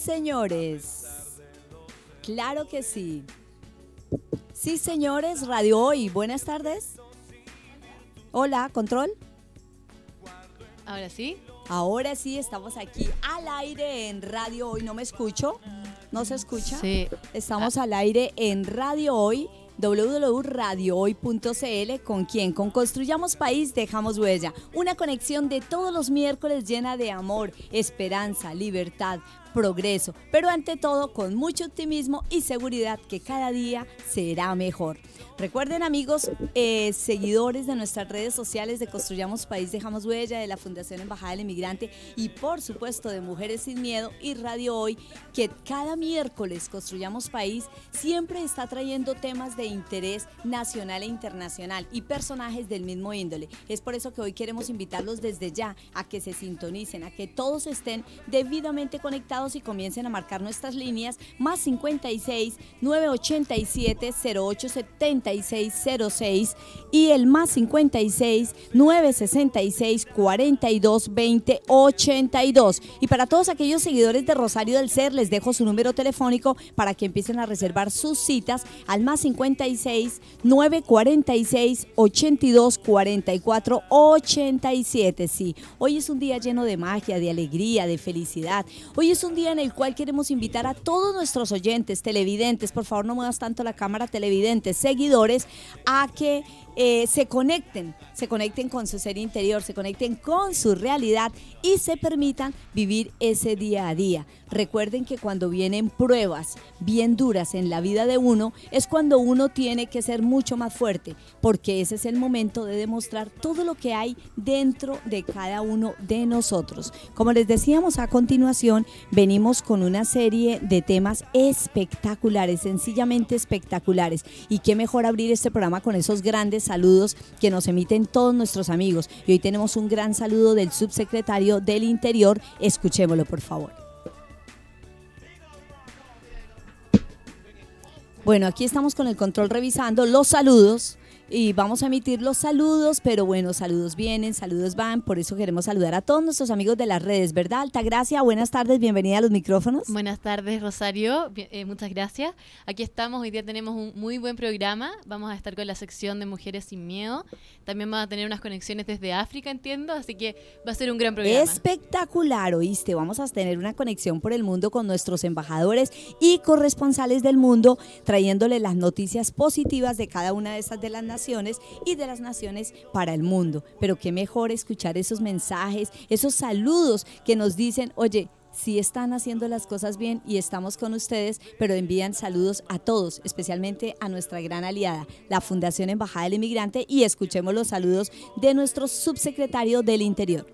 señores. Claro que sí. Sí, señores, Radio Hoy, buenas tardes. Hola, control. Ahora sí. Ahora sí, estamos aquí al aire en Radio Hoy. ¿No me escucho? ¿No se escucha? Sí. Estamos al aire en Radio Hoy www.radiohoy.cl con quien con Construyamos País dejamos huella. Una conexión de todos los miércoles llena de amor, esperanza, libertad, progreso, pero ante todo con mucho optimismo y seguridad que cada día será mejor. Recuerden amigos, eh, seguidores de nuestras redes sociales de Construyamos País, Dejamos Huella, de la Fundación Embajada del Inmigrante y por supuesto de Mujeres Sin Miedo y Radio Hoy, que cada miércoles Construyamos País siempre está trayendo temas de interés nacional e internacional y personajes del mismo índole. Es por eso que hoy queremos invitarlos desde ya a que se sintonicen, a que todos estén debidamente conectados y comiencen a marcar nuestras líneas más 56 987 087606 y el más 56 966 42 20 82. Y para todos aquellos seguidores de Rosario del Ser, les dejo su número telefónico para que empiecen a reservar sus citas al más 56 946 82 44 87. Sí, hoy es un día lleno de magia, de alegría, de felicidad. Hoy es un día en el cual queremos invitar a todos nuestros oyentes, televidentes, por favor no muevas tanto la cámara, televidentes, seguidores, a que eh, se conecten, se conecten con su ser interior, se conecten con su realidad y se permitan vivir ese día a día. Recuerden que cuando vienen pruebas bien duras en la vida de uno, es cuando uno tiene que ser mucho más fuerte, porque ese es el momento de demostrar todo lo que hay dentro de cada uno de nosotros. Como les decíamos a continuación, venimos con una serie de temas espectaculares, sencillamente espectaculares. Y qué mejor abrir este programa con esos grandes saludos que nos emiten todos nuestros amigos. Y hoy tenemos un gran saludo del subsecretario del Interior. Escuchémoslo, por favor. Bueno, aquí estamos con el control revisando los saludos y vamos a emitir los saludos, pero bueno, saludos vienen, saludos van, por eso queremos saludar a todos nuestros amigos de las redes, ¿verdad? Altagracia, buenas tardes, bienvenida a los micrófonos. Buenas tardes, Rosario, eh, muchas gracias. Aquí estamos, hoy día tenemos un muy buen programa, vamos a estar con la sección de Mujeres sin Miedo, también vamos a tener unas conexiones desde África, entiendo, así que va a ser un gran programa. Espectacular, oíste, vamos a tener una conexión por el mundo con nuestros embajadores y corresponsales del mundo, trayéndole las noticias positivas de cada una de esas de las naciones y de las naciones para el mundo. Pero qué mejor escuchar esos mensajes, esos saludos que nos dicen, oye, si están haciendo las cosas bien y estamos con ustedes, pero envían saludos a todos, especialmente a nuestra gran aliada, la Fundación Embajada del Inmigrante, y escuchemos los saludos de nuestro subsecretario del Interior.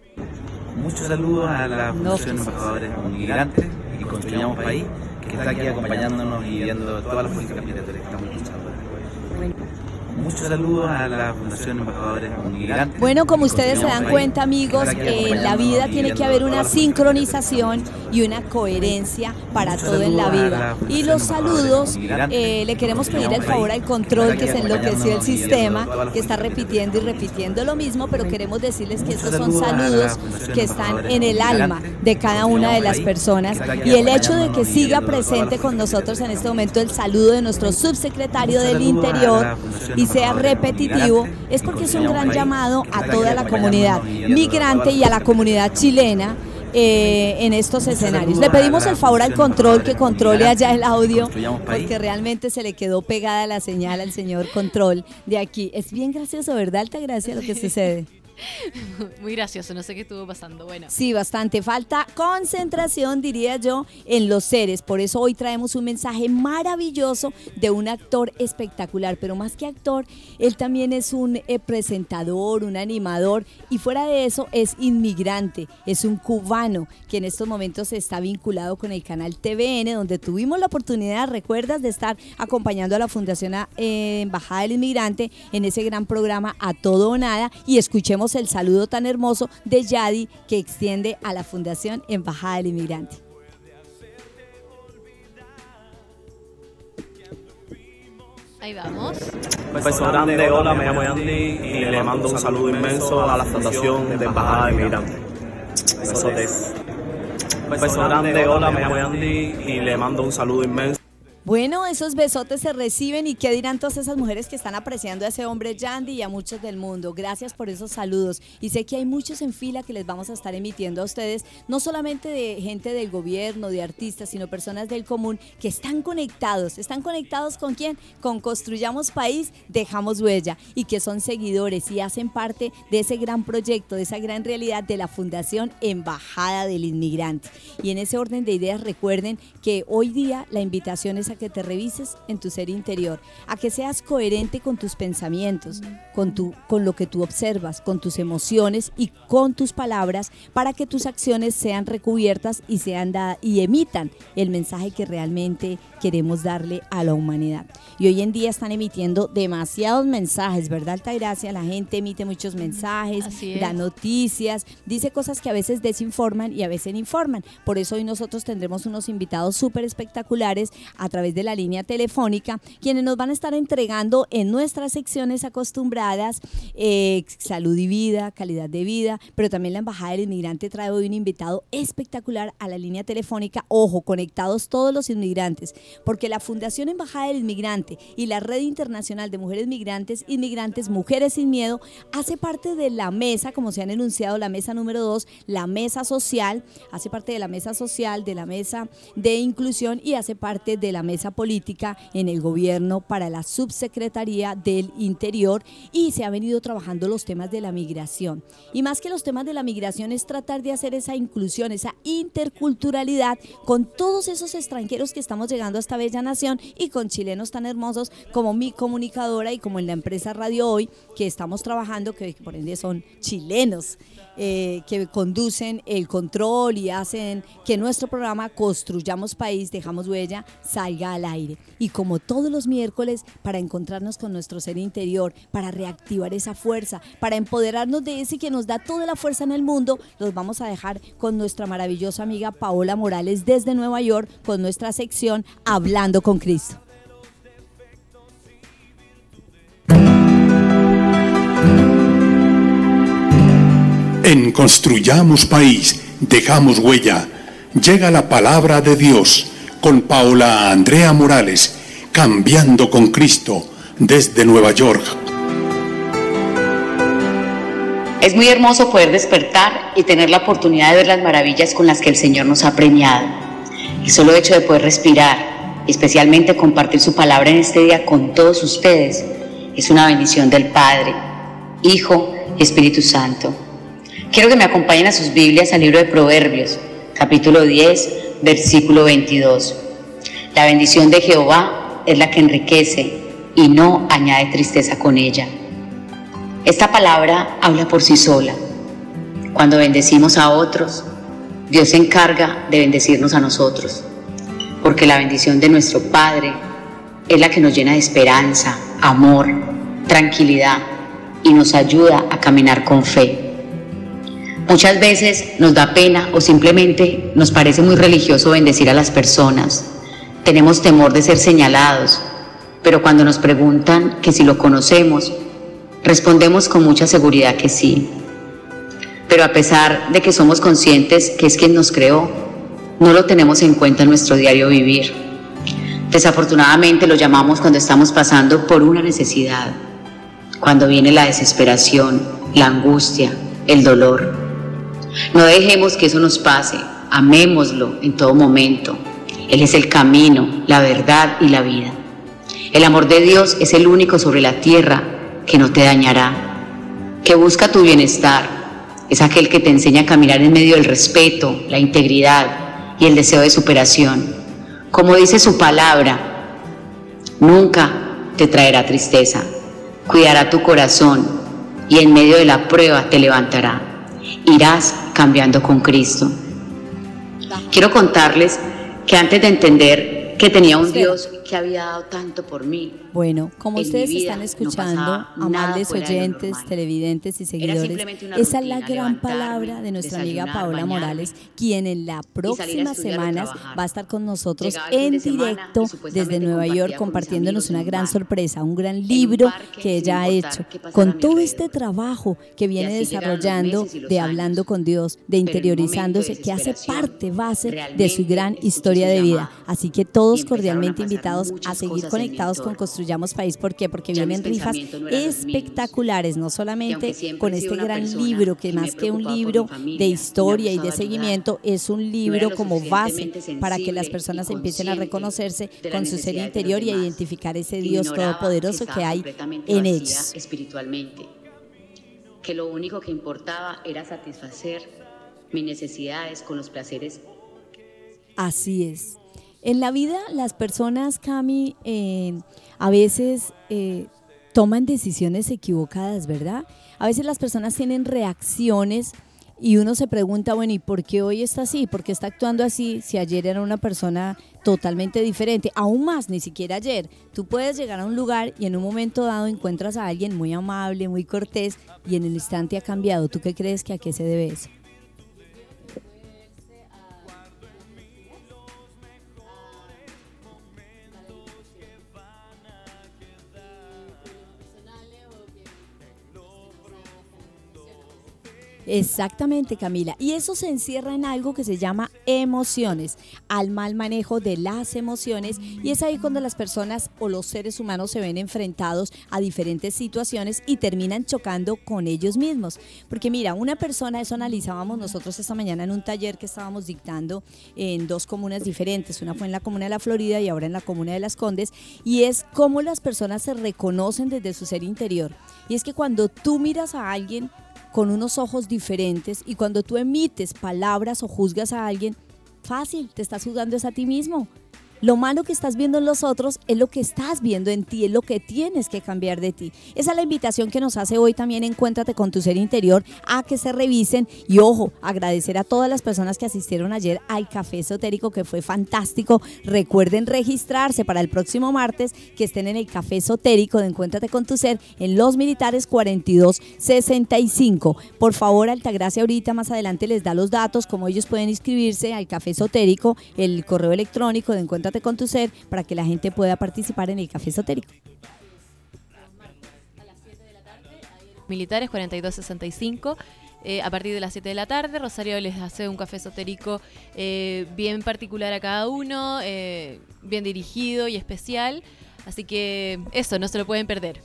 Muchos saludos a la Fundación Embajada del Inmigrante y Construyamos País, que está aquí acompañándonos y viendo todas las políticas migratorias que estamos escuchando. Muchos saludos a la Fundación Embajadores Migrantes. Bueno, como ustedes se dan cuenta, amigos, en la vida tiene que haber una sincronización y una coherencia para todo en la vida. Y los saludos, eh, le queremos pedir el favor al control que se enloqueció el sistema, que está repitiendo y repitiendo lo mismo, pero queremos decirles que estos son saludos que están en el alma de cada una de las personas. Y el hecho de que siga presente con nosotros en este momento el saludo de nuestro subsecretario del Interior y sea repetitivo, es porque es un gran llamado a toda la comunidad migrante y a la comunidad chilena. Eh, en estos escenarios. Le pedimos el favor al control que controle allá el audio, porque realmente se le quedó pegada la señal al señor control de aquí. Es bien gracioso, ¿verdad? Alta gracia lo que sucede. Muy gracioso, no sé qué estuvo pasando. Bueno. Sí, bastante. Falta concentración, diría yo, en los seres. Por eso hoy traemos un mensaje maravilloso de un actor espectacular. Pero más que actor, él también es un eh, presentador, un animador. Y fuera de eso, es inmigrante. Es un cubano que en estos momentos está vinculado con el canal TVN, donde tuvimos la oportunidad, recuerdas, de estar acompañando a la Fundación eh, Embajada del Inmigrante en ese gran programa A Todo o Nada. Y escuchemos el saludo tan hermoso de Yadi que extiende a la Fundación Embajada del Inmigrante. Ahí vamos. Un beso grande, hola, me llamo Yandy y le mando un saludo inmenso a la Fundación de Embajada del Inmigrante. Besotes. beso grande, hola, me llamo Andy y le mando un saludo inmenso. Bueno, esos besotes se reciben y qué dirán todas esas mujeres que están apreciando a ese hombre Yandy y a muchos del mundo. Gracias por esos saludos. Y sé que hay muchos en fila que les vamos a estar emitiendo a ustedes, no solamente de gente del gobierno, de artistas, sino personas del común que están conectados. ¿Están conectados con quién? Con Construyamos País, Dejamos Huella y que son seguidores y hacen parte de ese gran proyecto, de esa gran realidad de la Fundación Embajada del Inmigrante. Y en ese orden de ideas recuerden que hoy día la invitación es a que te revises en tu ser interior, a que seas coherente con tus pensamientos, con, tu, con lo que tú observas, con tus emociones y con tus palabras, para que tus acciones sean recubiertas y, sean dadas y emitan el mensaje que realmente queremos darle a la humanidad. Y hoy en día están emitiendo demasiados mensajes, ¿verdad, Altagracia? La gente emite muchos mensajes, da noticias, dice cosas que a veces desinforman y a veces informan. Por eso hoy nosotros tendremos unos invitados súper espectaculares a través de la línea telefónica, quienes nos van a estar entregando en nuestras secciones acostumbradas eh, salud y vida, calidad de vida, pero también la Embajada del Inmigrante trae hoy un invitado espectacular a la línea telefónica. Ojo, conectados todos los inmigrantes, porque la Fundación Embajada del Inmigrante y la Red Internacional de Mujeres Migrantes, Inmigrantes, Mujeres sin Miedo, hace parte de la mesa, como se han enunciado, la mesa número dos, la mesa social, hace parte de la mesa social, de la mesa de inclusión y hace parte de la mesa política en el gobierno para la subsecretaría del Interior y se ha venido trabajando los temas de la migración. Y más que los temas de la migración es tratar de hacer esa inclusión, esa interculturalidad con todos esos extranjeros que estamos llegando a esta bella nación y con chilenos tan hermosos como mi comunicadora y como en la empresa Radio Hoy, que estamos trabajando, que por ende son chilenos. Eh, que conducen el control y hacen que nuestro programa Construyamos País, Dejamos Huella, salga al aire. Y como todos los miércoles, para encontrarnos con nuestro ser interior, para reactivar esa fuerza, para empoderarnos de ese que nos da toda la fuerza en el mundo, los vamos a dejar con nuestra maravillosa amiga Paola Morales desde Nueva York, con nuestra sección Hablando con Cristo. En Construyamos País, dejamos huella. Llega la palabra de Dios con Paola Andrea Morales, cambiando con Cristo desde Nueva York. Es muy hermoso poder despertar y tener la oportunidad de ver las maravillas con las que el Señor nos ha premiado. El solo hecho de poder respirar, especialmente compartir su palabra en este día con todos ustedes, es una bendición del Padre, Hijo y Espíritu Santo. Quiero que me acompañen a sus Biblias al libro de Proverbios, capítulo 10, versículo 22. La bendición de Jehová es la que enriquece y no añade tristeza con ella. Esta palabra habla por sí sola. Cuando bendecimos a otros, Dios se encarga de bendecirnos a nosotros, porque la bendición de nuestro Padre es la que nos llena de esperanza, amor, tranquilidad y nos ayuda a caminar con fe. Muchas veces nos da pena o simplemente nos parece muy religioso bendecir a las personas. Tenemos temor de ser señalados, pero cuando nos preguntan que si lo conocemos, respondemos con mucha seguridad que sí. Pero a pesar de que somos conscientes que es quien nos creó, no lo tenemos en cuenta en nuestro diario vivir. Desafortunadamente lo llamamos cuando estamos pasando por una necesidad, cuando viene la desesperación, la angustia, el dolor. No dejemos que eso nos pase, amémoslo en todo momento. Él es el camino, la verdad y la vida. El amor de Dios es el único sobre la tierra que no te dañará, que busca tu bienestar. Es aquel que te enseña a caminar en medio del respeto, la integridad y el deseo de superación. Como dice su palabra, nunca te traerá tristeza, cuidará tu corazón y en medio de la prueba te levantará irás cambiando con Cristo. Quiero contarles que antes de entender que tenía un Dios que había dado tanto por mí. Bueno, como En ustedes están escuchando, amables oyentes, televidentes y seguidores, esa es la gran palabra de nuestra amiga Paola bañarme Morales, quien en las próximas semanas va a estar con nosotros Llegaba en de directo desde Nueva York con compartiéndonos una un gran bar. sorpresa, un gran libro que ella ha hecho con todo este trabajo que viene desarrollando de hablando con Dios, de interiorizándose, que hace parte base de su gran historia de vida. Así que todos cordialmente pasar invitados a seguir conectados con. Construyamos País. ¿Por qué? Porque Ya vienen rifas no espectaculares, no solamente con este gran libro, que que más que un libro familia, de historia y de seguimiento, es un libro como base para que las personas empiecen a reconocerse con su ser interior y a identificar ese que Dios todopoderoso que estaba hay en ellos. espiritualmente, que lo único que importaba era satisfacer mis necesidades con los placeres Así es. En la vida las personas, Cami, eh, a veces eh, toman decisiones equivocadas, ¿verdad? A veces las personas tienen reacciones y uno se pregunta, bueno, ¿y por qué hoy está así? ¿Por qué está actuando así si ayer era una persona totalmente diferente? Aún más, ni siquiera ayer. Tú puedes llegar a un lugar y en un momento dado encuentras a alguien muy amable, muy cortés y en el instante ha cambiado. ¿Tú qué crees que a qué se debe eso? Exactamente, Camila. Y eso se encierra en algo que se llama emociones, al mal manejo de las emociones. Y es ahí cuando las personas o los seres humanos se ven enfrentados a diferentes situaciones y terminan chocando con ellos mismos. Porque mira, una persona, eso analizábamos nosotros esta mañana en un taller que estábamos dictando en dos comunas diferentes. Una fue en la comuna de la Florida y ahora en la comuna de Las Condes. Y es cómo las personas se reconocen desde su ser interior. Y es que cuando tú miras a alguien, con unos ojos diferentes y cuando tú emites palabras o juzgas a alguien, fácil, te estás juzgando es a ti mismo. Lo malo que estás viendo en los otros es lo que estás viendo en ti, es lo que tienes que cambiar de ti. Esa es la invitación que nos hace hoy también Encuéntrate con tu ser interior a que se revisen y ojo, agradecer a todas las personas que asistieron ayer al café esotérico que fue fantástico. Recuerden registrarse para el próximo martes que estén en el café esotérico de Encuéntrate con tu ser en Los Militares 4265. Por favor, Altagracia ahorita más adelante les da los datos, cómo ellos pueden inscribirse al café esotérico, el correo electrónico de Encuéntrate con tu ser para que la gente pueda participar en el café esotérico. Militares 4265. eh, a partir de las 7 de la tarde, Rosario les hace un café esotérico eh, bien particular a cada uno, eh, bien dirigido y especial. Así que eso, no se lo pueden perder.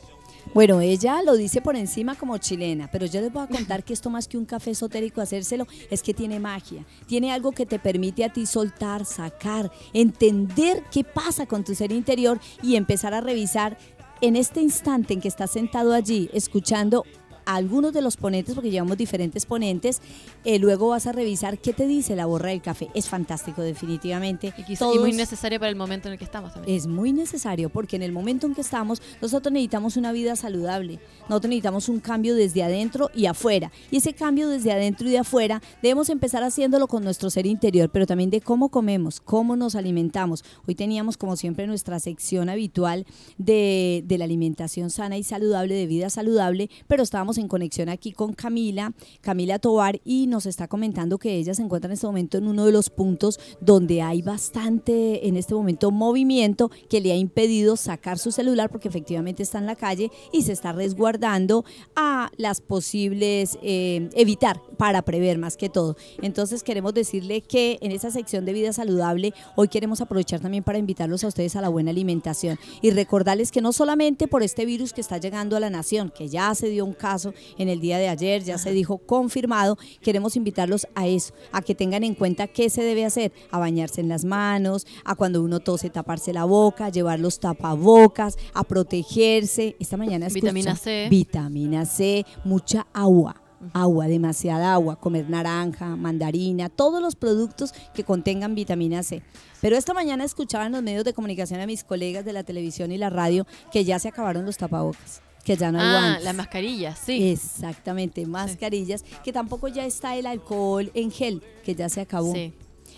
Bueno, ella lo dice por encima como chilena, pero yo les voy a contar que esto más que un café esotérico, hacérselo, es que tiene magia. Tiene algo que te permite a ti soltar, sacar, entender qué pasa con tu ser interior y empezar a revisar en este instante en que estás sentado allí, escuchando a algunos de los ponentes, porque llevamos diferentes ponentes, eh, luego vas a revisar qué te dice la borra del café. Es fantástico, definitivamente. Y, quizá- y muy necesario para el momento en el que estamos también. es muy necesario porque en el momento en que estamos, nosotros necesitamos una vida saludable. Nosotros necesitamos un cambio desde adentro y afuera. Y ese cambio desde adentro y de afuera debemos empezar haciéndolo con nuestro ser interior, pero también de cómo comemos, cómo nos alimentamos. Hoy teníamos, como siempre, nuestra sección habitual de, de la alimentación sana y saludable, de vida saludable, pero estábamos en conexión aquí con Camila, Camila Tobar, y nos está comentando que ella se encuentra en este momento en uno de los puntos donde hay bastante, en este momento, movimiento que le ha impedido sacar su celular porque efectivamente está en la calle y se está resguardando a las posibles, eh, evitar para prever más que todo. Entonces queremos decirle que en esa sección de vida saludable, hoy queremos aprovechar también para invitarlos a ustedes a la buena alimentación y recordarles que no solamente por este virus que está llegando a la nación, que ya se dio un caso en el día de ayer, ya se dijo confirmado, queremos invitarlos a eso, a que tengan en cuenta qué se debe hacer, a bañarse en las manos, a cuando uno tose taparse la boca, llevar los tapabocas, a protegerse. Esta mañana escucha- Vitamina C. Vitamina C, mucha agua. Agua, demasiada agua, comer naranja, mandarina, todos los productos que contengan vitamina C. Pero esta mañana escuchaba en los medios de comunicación a mis colegas de la televisión y la radio que ya se acabaron los tapabocas, que ya no hay ah, guantes. la mascarilla, sí. Exactamente, mascarillas, que tampoco ya está el alcohol en gel, que ya se acabó. Sí.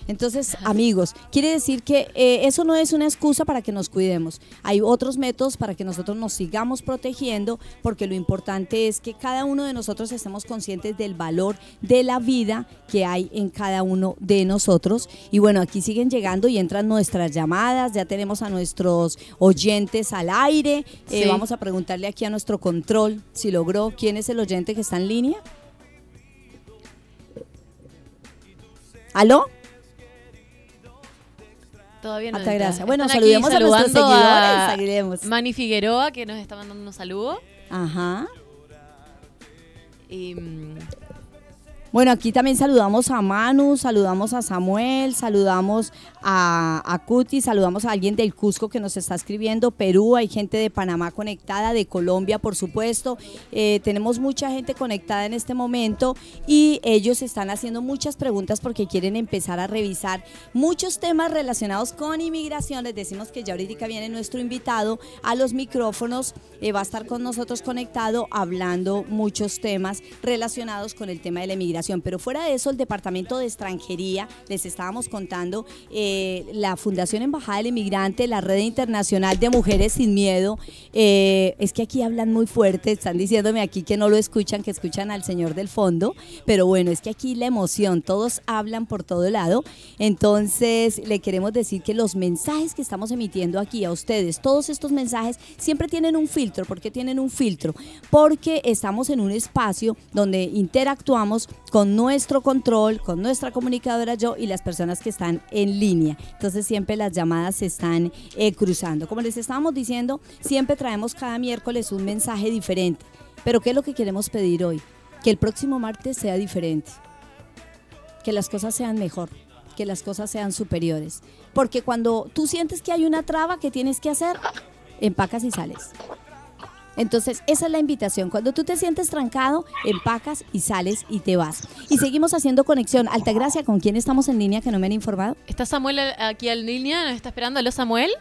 Entonces, amigos, quiere decir que eh, eso no es una excusa para que nos cuidemos. Hay otros métodos para que nosotros nos sigamos protegiendo, porque lo importante es que cada uno de nosotros estemos conscientes del valor de la vida que hay en cada uno de nosotros. Y bueno, aquí siguen llegando y entran nuestras llamadas, ya tenemos a nuestros oyentes al aire. Eh, vamos a preguntarle aquí a nuestro control si logró quién es el oyente que está en línea. ¿Aló? Todavía no. Hasta gracias. Bueno, saludemos a nuestros seguidores, a. Mani Figueroa, que nos está mandando un saludo. Ajá. Y, mm, Bueno, aquí también saludamos a Manu, saludamos a Samuel, saludamos a, Cuti, saludamos a alguien del Cusco que nos está escribiendo, Perú, hay gente de Panamá conectada, de Colombia, por supuesto. Eh, tenemos mucha gente conectada en este momento y ellos están haciendo muchas preguntas porque quieren empezar a revisar muchos temas relacionados con inmigración. Les decimos que ya ahorita viene nuestro invitado a los micrófonos, eh, va a estar con nosotros conectado hablando muchos temas relacionados con el tema de la inmigración. Pero fuera de eso, el Departamento de Extranjería, les estábamos contando, eh, la Fundación Embajada del Inmigrante, la Red Internacional de Mujeres Sin Miedo, eh, es que aquí hablan muy fuerte, están diciéndome aquí que no lo escuchan, que escuchan al señor del fondo, pero bueno, es que aquí la emoción, todos hablan por todo lado, entonces le queremos decir que los mensajes que estamos emitiendo aquí a ustedes, todos estos mensajes siempre tienen un filtro, ¿por qué tienen un filtro? Porque estamos en un espacio donde interactuamos con nuestro control, con nuestra comunicadora yo y las personas que están en línea. Entonces siempre las llamadas se están eh, cruzando. Como les estábamos diciendo, siempre traemos cada miércoles un mensaje diferente. Pero ¿qué es lo que queremos pedir hoy? Que el próximo martes sea diferente. Que las cosas sean mejor. Que las cosas sean superiores. Porque cuando tú sientes que hay una traba que tienes que hacer, empacas y sales. Entonces, esa es la invitación. Cuando tú te sientes trancado, empacas y sales y te vas. Y seguimos haciendo conexión. Altagracia, ¿con quién estamos en línea que no me han informado? ¿Está Samuel aquí en línea? ¿Nos está esperando? ¿Aló, Samuel?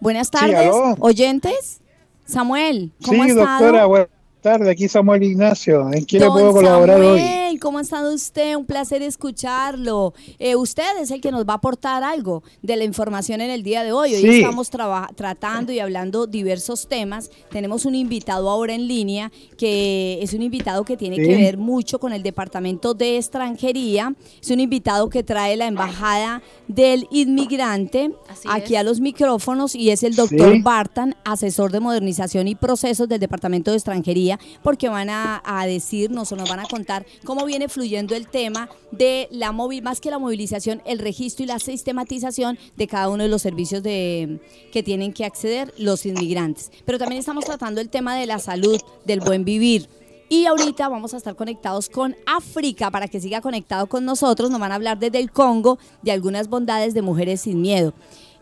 Buenas tardes, oyentes. Samuel, ¿cómo Sí, ha estado? doctora, buenas tardes. Aquí Samuel Ignacio. ¿En qué le Don puedo colaborar hoy? ¿Cómo ha estado usted? Un placer escucharlo. Eh, usted es el que nos va a aportar algo de la información en el día de hoy. Hoy Sí. estamos tratando y hablando diversos temas. Tenemos un invitado ahora en línea que es un invitado que tiene Sí. que ver mucho con el Departamento de Extranjería. Es un invitado que trae la Embajada del Inmigrante Así aquí es. a los micrófonos y es el doctor Sí. Bartan, asesor de modernización y procesos del Departamento de Extranjería, porque van a, a decirnos o nos van a contar cómo viene fluyendo el tema de la móvil, más que la movilización, el registro y la sistematización de cada uno de los servicios de, que tienen que acceder los inmigrantes. Pero también estamos tratando el tema de la salud, del buen vivir. Y ahorita vamos a estar conectados con África para que siga conectado con nosotros. Nos van a hablar desde el Congo de algunas bondades de mujeres sin miedo.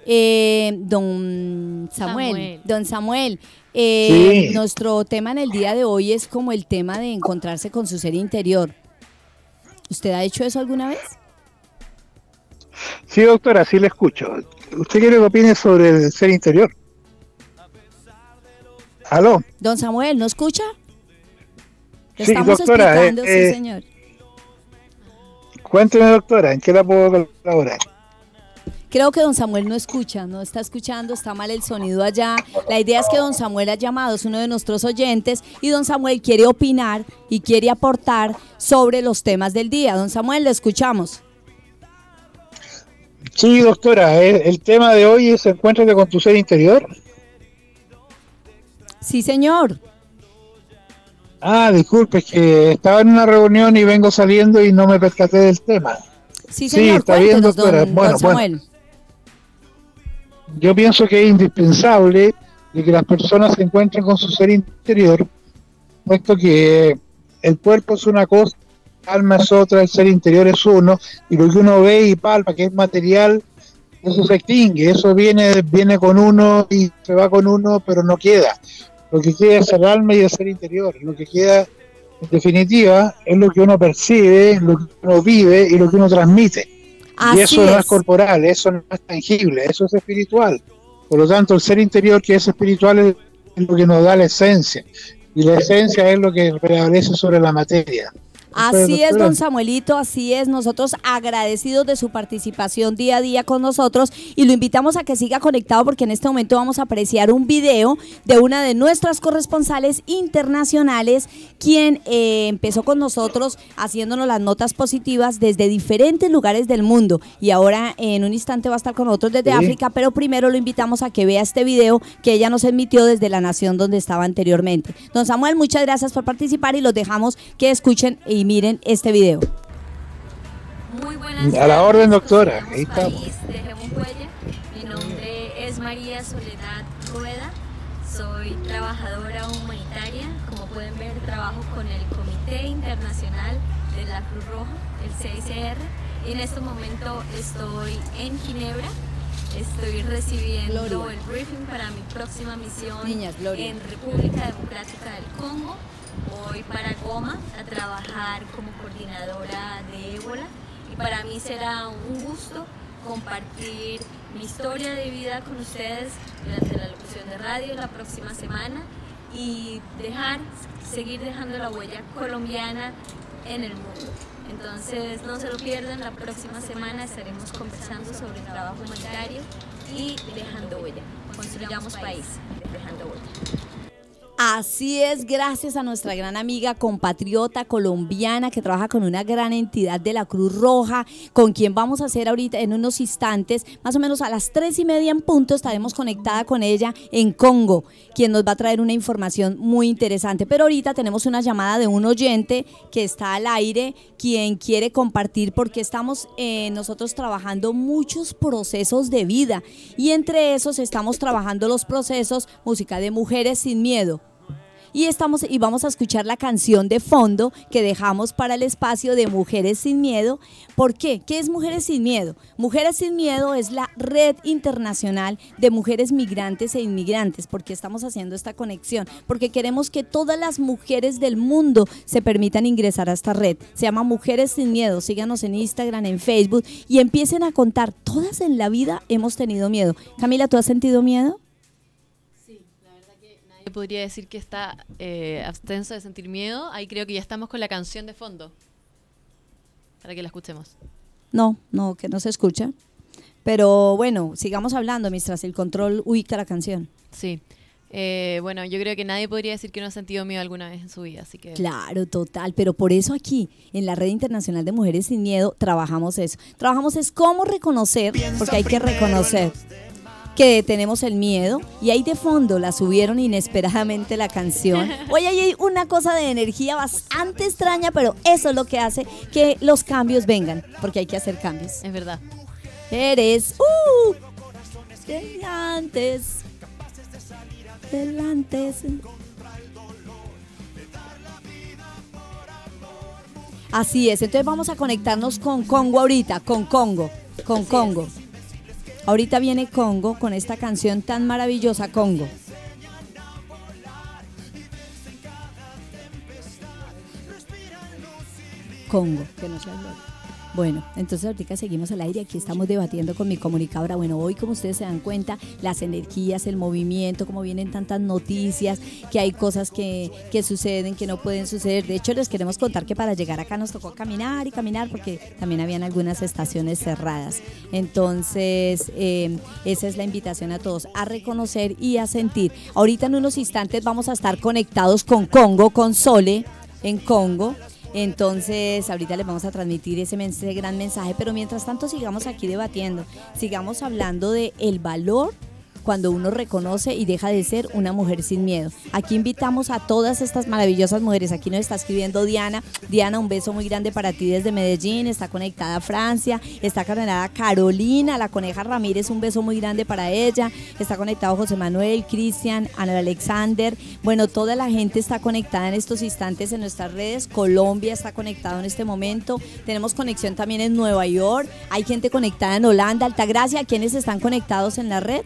Eh, don Samuel, Samuel. don Samuel, eh, Sí. nuestro tema en el día de hoy es como el tema de encontrarse con su ser interior. ¿Usted ha hecho eso alguna vez? Sí, doctora, sí le escucho. ¿Usted quiere que opine sobre el ser interior? ¿Aló? Don Samuel, ¿no escucha? Le Sí, estamos doctora, explicando, eh, sí, eh, señor. Cuénteme, doctora, ¿en qué la puedo colaborar? Creo que don Samuel no escucha, no está escuchando, está mal el sonido allá. La idea es que don Samuel ha llamado, es uno de nuestros oyentes, y don Samuel quiere opinar y quiere aportar sobre los temas del día. Don Samuel, le escuchamos. Sí, doctora, el, el tema de hoy es Encuéntrate con tu ser interior. Sí, señor. Ah, disculpe, es que estaba en una reunión y vengo saliendo y no me percaté del tema. Sí, Sí, señor, está bien, doctora. don, Bueno, don Samuel. Yo pienso que es indispensable de que las personas se encuentren con su ser interior, puesto que el cuerpo es una cosa, el alma es otra, el ser interior es uno, y lo que uno ve y palpa, que es material, eso se extingue, eso viene, viene con uno y se va con uno, pero no queda. Lo que queda es el alma y el ser interior. Lo que queda, en definitiva, es lo que uno percibe, lo que uno vive y lo que uno transmite. Así y eso no es es. corporal, eso no es tangible, eso es espiritual. Por lo tanto, el ser interior que es espiritual es lo que nos da la esencia. Y la esencia es lo que prevalece sobre la materia. Así es, don Samuelito, así es. Nosotros agradecidos de su participación día a día con nosotros y lo invitamos a que siga conectado porque en este momento vamos a apreciar un video de una de nuestras corresponsales internacionales, quien eh, empezó con nosotros haciéndonos las notas positivas desde diferentes lugares del mundo y ahora en un instante va a estar con nosotros desde África, pero primero lo invitamos a que vea este video que ella nos emitió desde la nación donde estaba anteriormente. Don Samuel, muchas gracias por participar y los dejamos que escuchen y miren este video. Muy buenas A la orden, doctora. Ahí estamos. Mi nombre es María Soledad Rueda. Soy trabajadora humanitaria. Como pueden ver, trabajo con el Comité Internacional de la Cruz Roja, el CICR. Y en este momento estoy en Ginebra. Estoy recibiendo el briefing para mi próxima misión en República Democrática del Congo voy para Goma a trabajar como coordinadora de ébola y para mí será un gusto compartir mi historia de vida con ustedes durante la locución de radio la próxima semana y dejar, seguir dejando la huella colombiana en el mundo. Entonces no se lo pierdan, la próxima semana estaremos conversando sobre el trabajo humanitario y dejando huella. Construyamos país, dejando huella. Así es, gracias a nuestra gran amiga compatriota colombiana que trabaja con una gran entidad de la Cruz Roja, con quien vamos a hacer ahorita en unos instantes, más o menos a las tres y media en punto, estaremos conectada con ella en Congo, quien nos va a traer una información muy interesante. Pero ahorita tenemos una llamada de un oyente que está al aire, quien quiere compartir porque estamos eh, nosotros trabajando muchos procesos de vida y entre esos estamos trabajando los procesos música de mujeres sin miedo y estamos y vamos a escuchar la canción de fondo que dejamos para el espacio de Mujeres sin Miedo. ¿Por qué? ¿Qué es Mujeres sin Miedo? Mujeres sin Miedo es la red internacional de mujeres migrantes e inmigrantes, porque estamos haciendo esta conexión, porque queremos que todas las mujeres del mundo se permitan ingresar a esta red. Se llama Mujeres sin Miedo. Síganos en Instagram, en Facebook y empiecen a contar. Todas en la vida hemos tenido miedo. Camila, ¿tú has sentido miedo? Podría decir que está eh, abstenso de sentir miedo. Ahí creo que ya estamos con la canción de fondo. Para que la escuchemos. No, no, que no se escucha. Pero bueno, sigamos hablando mientras el control ubica la canción. Sí. Eh, bueno, yo creo que nadie podría decir que no ha sentido miedo alguna vez en su vida, así que... Claro, total, pero por eso aquí, en la Red Internacional de Mujeres Sin Miedo, trabajamos eso. Trabajamos es cómo reconocer, porque hay que reconocer que tenemos el miedo y ahí de fondo la subieron inesperadamente la canción. Hoy hay una cosa de energía bastante extraña, pero eso es lo que hace que los cambios vengan, porque hay que hacer cambios. Es verdad. Eres uh, antes, Así es, entonces vamos a conectarnos con Congo ahorita, con Congo, con Congo. Ahorita viene Congo con esta canción tan maravillosa, Congo. Congo, que no se bueno, entonces ahorita seguimos al aire, aquí estamos debatiendo con mi comunicadora. Bueno, hoy como ustedes se dan cuenta, las energías, el movimiento, como vienen tantas noticias, que hay cosas que, que suceden, que no pueden suceder. De hecho, les queremos contar que para llegar acá nos tocó caminar y caminar porque también habían algunas estaciones cerradas. Entonces, eh, esa es la invitación a todos, a reconocer y a sentir. Ahorita en unos instantes vamos a estar conectados con Congo, con Sole en Congo. Entonces, ahorita les vamos a transmitir ese, gran mensaje, pero mientras tanto sigamos aquí debatiendo, sigamos hablando de el valor cuando uno reconoce y deja de ser una mujer sin miedo. Aquí invitamos a todas estas maravillosas mujeres. Aquí nos está escribiendo Diana. Diana, un beso muy grande para ti desde Medellín. Está conectada a Francia. Está conectada Carolina, la coneja Ramírez. Un beso muy grande para ella. Está conectado José Manuel, Cristian, Ana Alexander. Bueno, toda la gente está conectada en estos instantes en nuestras redes. Colombia está conectado en este momento. Tenemos conexión también en Nueva York. Hay gente conectada en Holanda, Altagracia. ¿Quiénes están conectados en la red?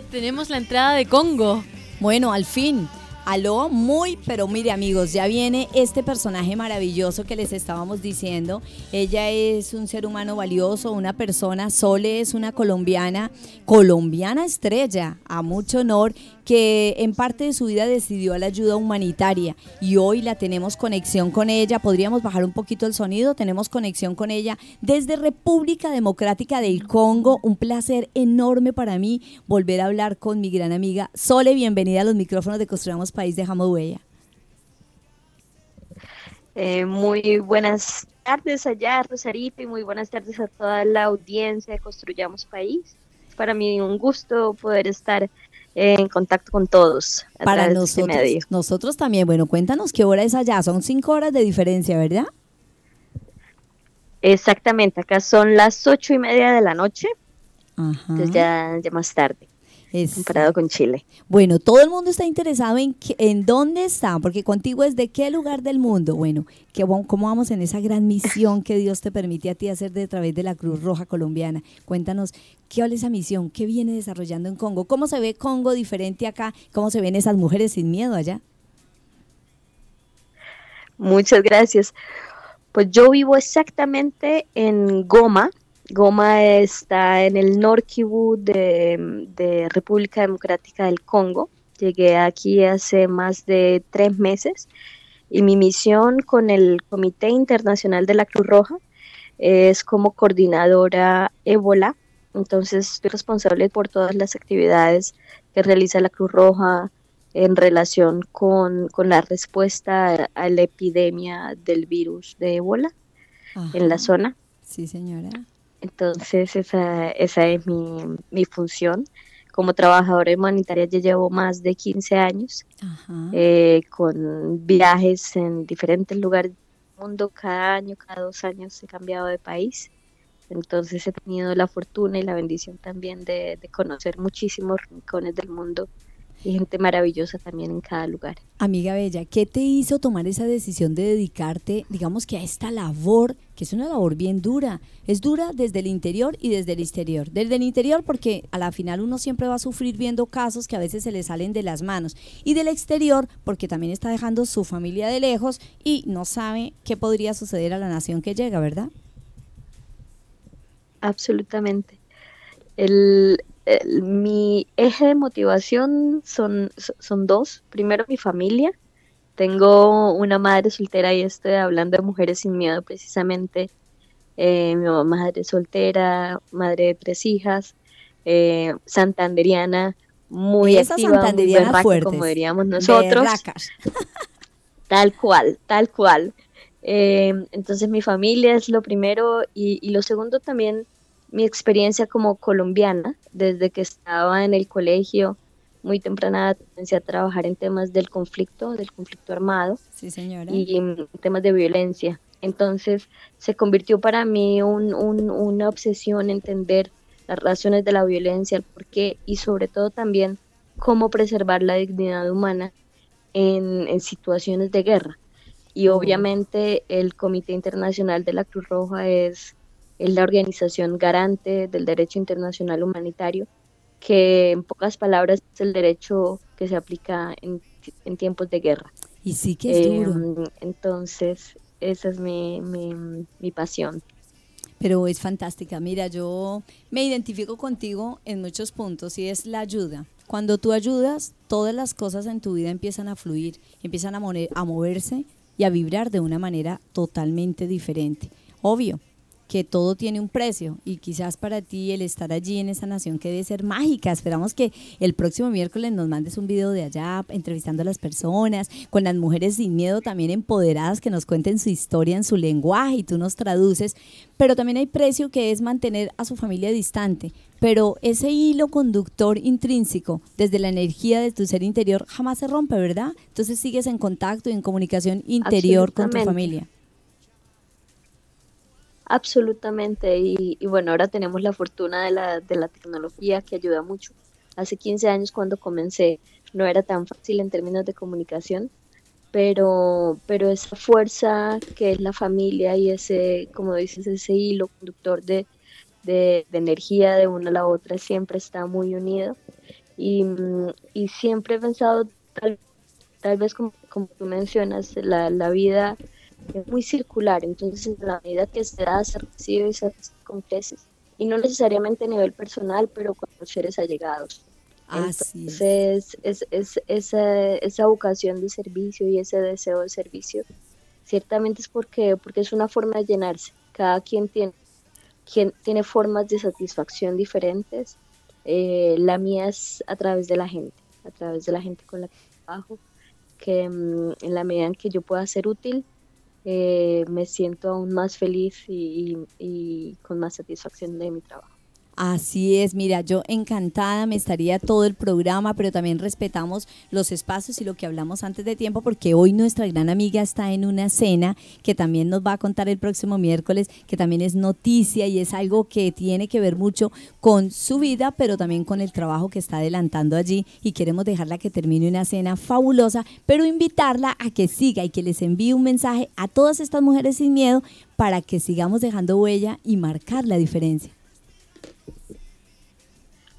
Tenemos la entrada de Congo. Bueno, al fin. Aló, muy, pero mire amigos, ya viene este personaje maravilloso que les estábamos diciendo. Ella es un ser humano valioso, una persona, Sole es una colombiana, colombiana estrella, a mucho honor, que en parte de su vida decidió la ayuda humanitaria y hoy la tenemos conexión con ella. Podríamos bajar un poquito el sonido, tenemos conexión con ella desde República Democrática del Congo. Un placer enorme para mí volver a hablar con mi gran amiga Sole. Bienvenida a los micrófonos de Construyamos País, dejamos huella. Eh, muy buenas tardes allá, Rosarito, y muy buenas tardes a toda la audiencia de Construyamos País. Para mí un gusto poder estar en contacto con todos. Para este nosotros, nosotros también. Bueno, cuéntanos qué hora es allá. Son cinco horas de diferencia, ¿verdad? Exactamente, acá son las ocho y media de la noche. Entonces ya, ya más tarde. Comparado con Chile. Bueno, todo el mundo está interesado en, en dónde están, porque contigo es de qué lugar del mundo. Bueno, que, ¿cómo vamos en esa gran misión que Dios te permite a ti hacer de través de la Cruz Roja Colombiana? Cuéntanos, ¿qué vale esa misión? ¿Qué viene desarrollando en Congo? ¿Cómo se ve Congo diferente acá? ¿Cómo se ven esas mujeres sin miedo allá? Muchas gracias. Pues yo vivo exactamente en Goma. Goma está en el Norkivu de, de República Democrática del Congo. Llegué aquí hace más de tres meses y mi misión con el Comité Internacional de la Cruz Roja es como coordinadora ébola. Entonces estoy responsable por todas las actividades que realiza la Cruz Roja, en relación con, la respuesta a la epidemia del virus de ébola en la zona. Sí, señora. Entonces, esa, esa es mi, mi función. Como trabajadora humanitaria ya llevo más de 15 años eh, con viajes en diferentes lugares del mundo. Cada año, cada dos años he cambiado de país. Entonces he tenido la fortuna y la bendición también de, de conocer muchísimos rincones del mundo y gente maravillosa también en cada lugar. Amiga Bella, ¿qué te hizo tomar esa decisión de dedicarte, digamos que a esta labor, que es una labor bien dura? Es dura desde el interior y desde el exterior. Desde el interior porque a la final uno siempre va a sufrir viendo casos que a veces se le salen de las manos. Y del exterior porque también está dejando su familia de lejos y no sabe qué podría suceder a la nación que llega, ¿verdad? Absolutamente. El, mi eje de motivación son, son dos. Primero, mi familia. Tengo una madre soltera y estoy hablando de mujeres sin miedo precisamente. Eh, mi mamá madre soltera, madre de tres hijas, eh, santanderiana, muy Esa activa, santanderiana muy como diríamos nosotros. tal cual, tal cual. Eh, entonces mi familia es lo primero y, y lo segundo también mi experiencia como colombiana, desde que estaba en el colegio, muy temprana comencé a trabajar en temas del conflicto, del conflicto armado y en temas de violencia. Entonces se convirtió para mí un, una obsesión entender las razones de la violencia, el porqué y sobre todo también cómo preservar la dignidad humana en, en situaciones de guerra. Y obviamente el Comité Internacional de la Cruz Roja es es la organización garante del derecho internacional humanitario, que en pocas palabras es el derecho que se aplica en, tiempos de guerra. Y sí que es duro. Em, entonces, esa es mi, mi pasión. Pero es fantástica. Mira, yo me identifico contigo en muchos puntos y es la ayuda. Cuando tú ayudas, todas las cosas en tu vida empiezan a fluir, empiezan a, a moverse y a vibrar de una manera totalmente diferente. Obvio, que todo tiene un precio y quizás para ti el estar allí en esa nación que debe ser mágica. Esperamos que el próximo miércoles nos mandes un video de allá entrevistando a las personas, con las mujeres sin miedo también empoderadas que nos cuenten su historia en su lenguaje y tú nos traduces. Pero también hay precio que es mantener a su familia distante. Pero ese hilo conductor intrínseco desde la energía de tu ser interior jamás se rompe, ¿verdad? Entonces sigues en contacto y en comunicación interior con tu familia. Absolutamente, y, bueno, ahora tenemos la fortuna de la, de la tecnología que ayuda mucho. Hace 15 años cuando comencé no era tan fácil en términos de comunicación, pero, pero esa fuerza que es la familia y ese, como dices, ese hilo conductor de, de, energía de una a la otra siempre está muy unido. Y, y siempre he pensado, tal, tal vez como, como tú mencionas, la, la vida es muy circular, entonces la medida que se da, se recibe y se con creces, y no necesariamente a nivel personal, pero con los seres allegados. Entonces, es. Es, esa, esa vocación de servicio y ese deseo de servicio, ciertamente es porque, porque es una forma de llenarse. Cada quien tiene, quien tiene formas de satisfacción diferentes. Eh, la mía es a través de la gente, a través de la gente con la que trabajo, que mm, en la medida en que yo pueda ser útil, eh, me siento aún más feliz y con más satisfacción de mi trabajo. Así es, mira, yo encantada me estaría todo el programa, pero también respetamos los espacios y lo que hablamos antes de tiempo, porque hoy nuestra gran amiga está en una cena que también nos va a contar el próximo miércoles, que también es noticia y es algo que tiene que ver mucho con su vida, pero también con el trabajo que está adelantando allí y queremos dejarla que termine una cena fabulosa, pero invitarla a que siga y que les envíe un mensaje a todas estas mujeres sin miedo para que sigamos dejando huella y marcar la diferencia.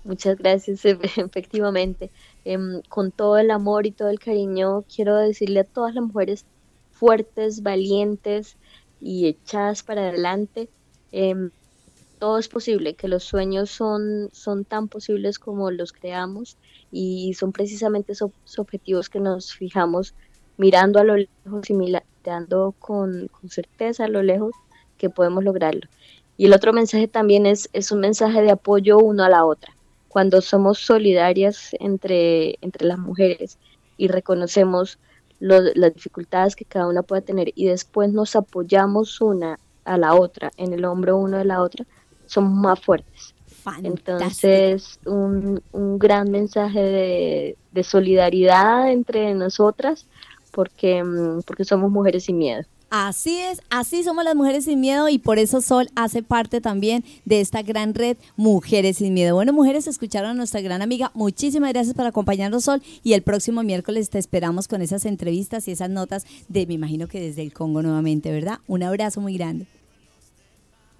Muchas gracias, efectivamente. Em, con todo el amor y todo el cariño, quiero decirle a todas las mujeres fuertes, valientes y echadas para adelante, em, todo es posible, que los sueños son, son tan posibles como los creamos y son precisamente esos objetivos que nos fijamos mirando a lo lejos y mirando con, certeza a lo lejos que podemos lograrlo. Y el otro mensaje también es, es un mensaje de apoyo uno a la otra cuando somos solidarias entre, entre las mujeres y reconocemos las dificultades que cada una puede tener y después nos apoyamos una a la otra, en el hombro uno de la otra, somos más fuertes. Entonces, un, un, gran mensaje de, de, solidaridad entre nosotras porque, mm, porque somos mujeres sin miedo. Así es, así somos las mujeres sin miedo y por eso Sol hace parte también de esta gran red Mujeres sin Miedo. Bueno, mujeres, escucharon a nuestra gran amiga. Muchísimas gracias por acompañarnos, Sol. Y el próximo miércoles te esperamos con esas entrevistas y esas notas de, me imagino que desde el Congo nuevamente, ¿verdad? Un abrazo muy grande.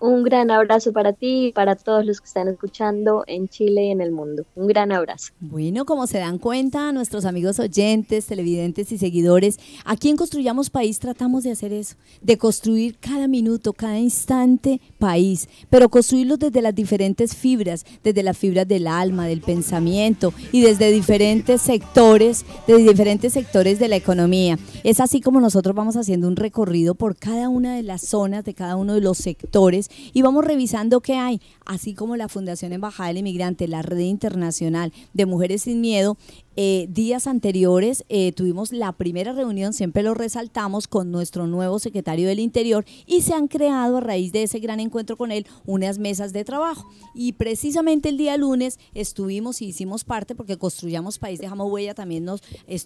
Un gran abrazo para ti y para todos los que están escuchando en Chile y en el mundo. Un gran abrazo. Bueno, como se dan cuenta, nuestros amigos oyentes, televidentes y seguidores, aquí en Construyamos País tratamos de hacer eso, de construir cada minuto, cada instante país, pero construirlo desde las diferentes fibras, desde las fibras del alma, del pensamiento y desde diferentes sectores, desde diferentes sectores de la economía. Es así como nosotros vamos haciendo un recorrido por cada una de las zonas, de cada uno de los sectores y vamos revisando qué hay, así como la Fundación Embajada del Inmigrante, la Red Internacional de Mujeres Sin Miedo, eh, días anteriores eh, tuvimos la primera reunión, siempre lo resaltamos, con nuestro nuevo secretario del Interior y se han creado a raíz de ese gran encuentro con él unas mesas de trabajo. Y precisamente el día lunes estuvimos y hicimos parte, porque Construyamos País, Dejamos Huella, también nos